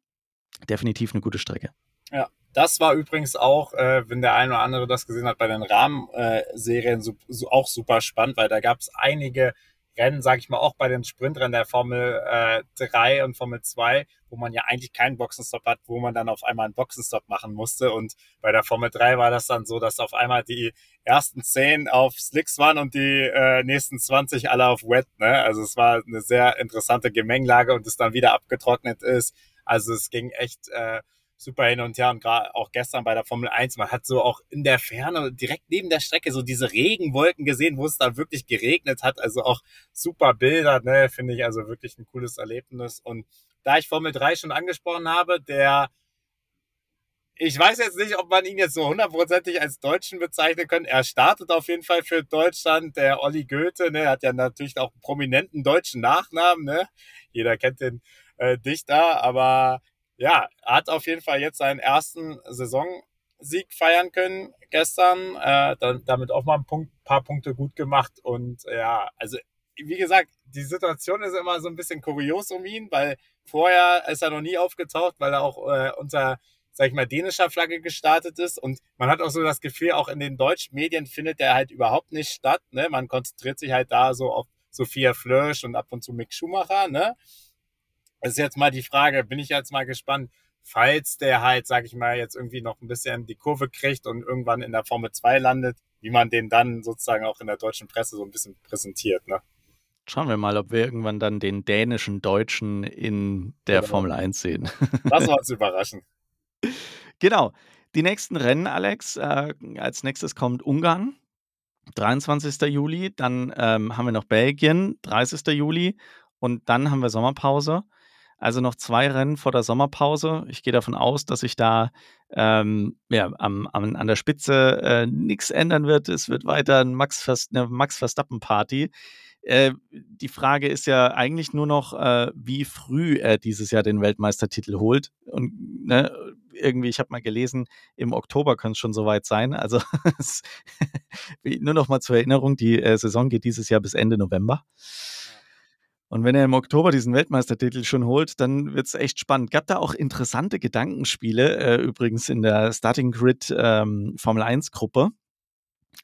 definitiv 'ne gute Strecke. Ja, das war übrigens auch, äh, wenn der eine oder andere das gesehen hat, bei den Rahmenserien äh, sup su auch super spannend, weil da gab's einige Rennen, sage ich mal, auch bei den Sprintrennen der Formel, äh, 3 und Formel 2, wo man ja eigentlich keinen Boxenstopp hat, wo man dann auf einmal 'n Boxenstopp machen musste. Und bei der Formel 3 war das dann so, dass auf einmal die ersten 10 auf Slicks waren und die, äh, nächsten 20 alle auf Wet, ne? Also, es war 'ne sehr interessante Gemengelage und es dann wieder abgetrocknet ist. Also, es ging echt, äh, super hin und her und gra auch gestern bei der Formel 1, man hat so auch in der Ferne direkt neben der Strecke so diese Regenwolken gesehen, wo es dann wirklich geregnet hat. Also, auch super Bilder, ne, finde ich also wirklich 'n cooles Erlebnis. Und da ich Formel 3 schon angesprochen habe, der ich weiß jetzt nicht, ob man ihn jetzt so hundertprozentig als Deutschen bezeichnen können. Er startet auf jeden Fall für Deutschland, der Olli Goethe, ne, hat ja natürlich auch 'n prominenten deutschen Nachnamen, ne? Jeder kennt den, äh, Dichter, aber ja, hat auf jeden Fall jetzt seinen 1. Saisonsieg feiern können gestern, äh, dann damit auch mal 'n Punkt paar Punkte gut gemacht und ja, also, wie gesagt, die Situation ist immer so 'n bisschen kurios um ihn, weil vorher ist er noch nie aufgetaucht, weil er auch, äh, unter, sage ich mal, dänischer Flagge gestartet ist und man hat auch so das Gefühl, auch in den deutschen Medien findet er halt überhaupt nicht statt, ne? Man konzentriert sich halt da so auf Sophia Flörsch und ab und zu Mick Schumacher, ne? Ist jetzt mal die Frage, bin ich jetzt mal gespannt, falls der halt, sage ich mal, jetzt irgendwie noch 'n bisschen die Kurve kriegt und irgendwann in der Formel 2 landet, wie man den dann sozusagen auch in der deutschen Presse so 'n bisschen präsentiert, ne? Schauen wir mal, ob wir irgendwann dann den dänischen Deutschen in der Genau. Formel 1 sehen. Lassen wir uns überraschen. Genau. Die nächsten Rennen, Alex, äh, als Nächstes kommt Ungarn, 23. Juli. Dann, ähm, haben wir noch Belgien, 30. Juli und dann haben wir Sommerpause. Also, noch 2 Rennen vor der Sommerpause. Ich gehe davon aus, dass sich da, ähm, ja, am am an der Spitze, äh, nix ändern wird. Es wird weiter 'n Max Vers 'ne Max-Verstappen-Party. Äh, die Frage ist ja eigentlich nur noch, äh, wie früh er dieses Jahr den Weltmeistertitel holt. Und, ne, irgendwie ich habe mal gelesen, im Oktober könnte es schon so weit sein. Also, nur noch mal zur Erinnerung, die, äh, Saison geht dieses Jahr bis Ende November. Und wenn er im Oktober diesen Weltmeistertitel schon holt, dann wird's echt spannend. Gab da auch interessante Gedankenspiele, äh, übrigens in der Starting Grid, ähm, Formel 1 Gruppe,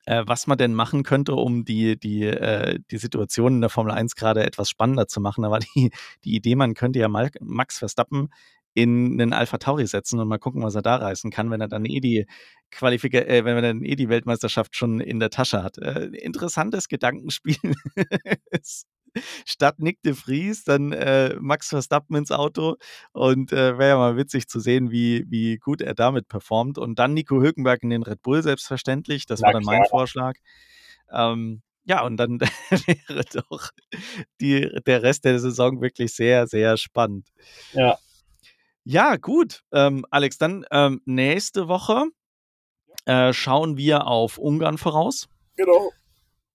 äh, was man denn machen könnte, um die die, äh die Situation in der Formel 1 grade etwas spannender zu machen. Da war die die Idee, man könnte ja Max Verstappen in 'nen AlphaTauri setzen und mal gucken, was er da reißen kann, wenn er dann eh die Qualifika äh, wenn er dann eh die Weltmeisterschaft schon in der Tasche hat. Äh, interessantes Gedankenspiel. Statt Nick de Vries dann, äh, Max Verstappen ins Auto und, äh, wäre ja mal witzig zu sehen, wie wie gut er damit performt und dann Nico Hülkenberg in den Red Bull selbstverständlich. Das Na war dann mein klar. Vorschlag. Ähm, ja, und dann wäre doch die der Rest der Saison wirklich sehr, sehr spannend. Ja. Ja, gut, ähm, Alex, dann, ähm, nächste Woche, äh, schauen wir auf Ungarn voraus. Genau.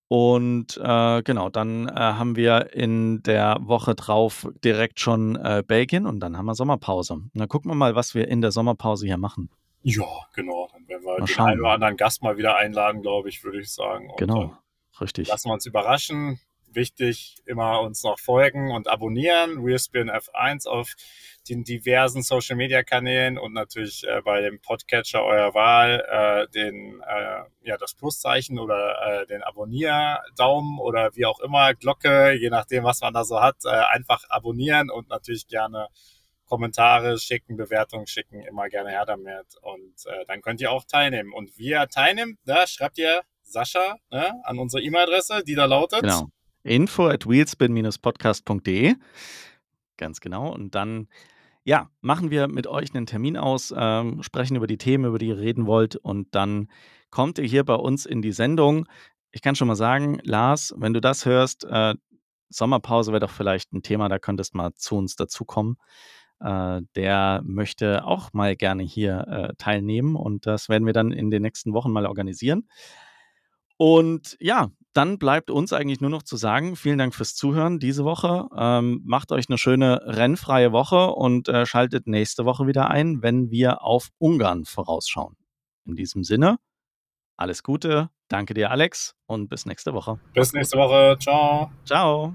Und, äh, genau, dann, äh, haben wir in der Woche drauf direkt schon, äh, Belgien und dann haben wir Sommerpause. Und dann gucken wir mal, was wir in der Sommerpause hier machen. Ja, genau. Dann werden wir Mal den einen oder anderen Gast mal wieder einladen, glaube ich, würde ich sagen. Und Genau, richtig. lassen wir uns überraschen. Wichtig, immer uns noch folgen und abonnieren. Realspin F1 auf den diversen Social Media Kanälen und natürlich äh, bei dem Podcatcher eurer Wahl äh, den äh, ja das Pluszeichen oder äh, den Abonnier-Daumen oder wie auch immer Glocke, je nachdem was man da so hat, äh, einfach abonnieren und natürlich gerne Kommentare schicken, Bewertungen schicken, immer gerne her damit und äh, dann könnt ihr auch teilnehmen. Und wie ihr teilnehmt, da schreibt ihr Sascha ne, an unsere E-Mail-Adresse, die da lautet. Genau. Info at wheelspin-podcast.de. Ganz genau. Und dann, ja, machen wir mit euch einen Termin aus, ähm, sprechen über die Themen, über die ihr reden wollt. Und dann kommt ihr hier bei uns in die Sendung. Ich kann schon mal sagen, Lars, wenn du das hörst, äh, Sommerpause wäre doch vielleicht ein Thema, da könntest mal zu uns dazukommen. Äh, der möchte auch mal gerne hier äh, teilnehmen und das werden wir dann in den nächsten Wochen mal organisieren. Und ja, dann bleibt uns eigentlich nur noch zu sagen, vielen Dank fürs Zuhören diese Woche. Ähm, macht euch eine schöne rennfreie Woche und äh, schaltet nächste Woche wieder ein, wenn wir auf Ungarn vorausschauen. In diesem Sinne, alles Gute, danke dir, Alex, und bis nächste Woche. Bis nächste Woche. Ciao. Ciao.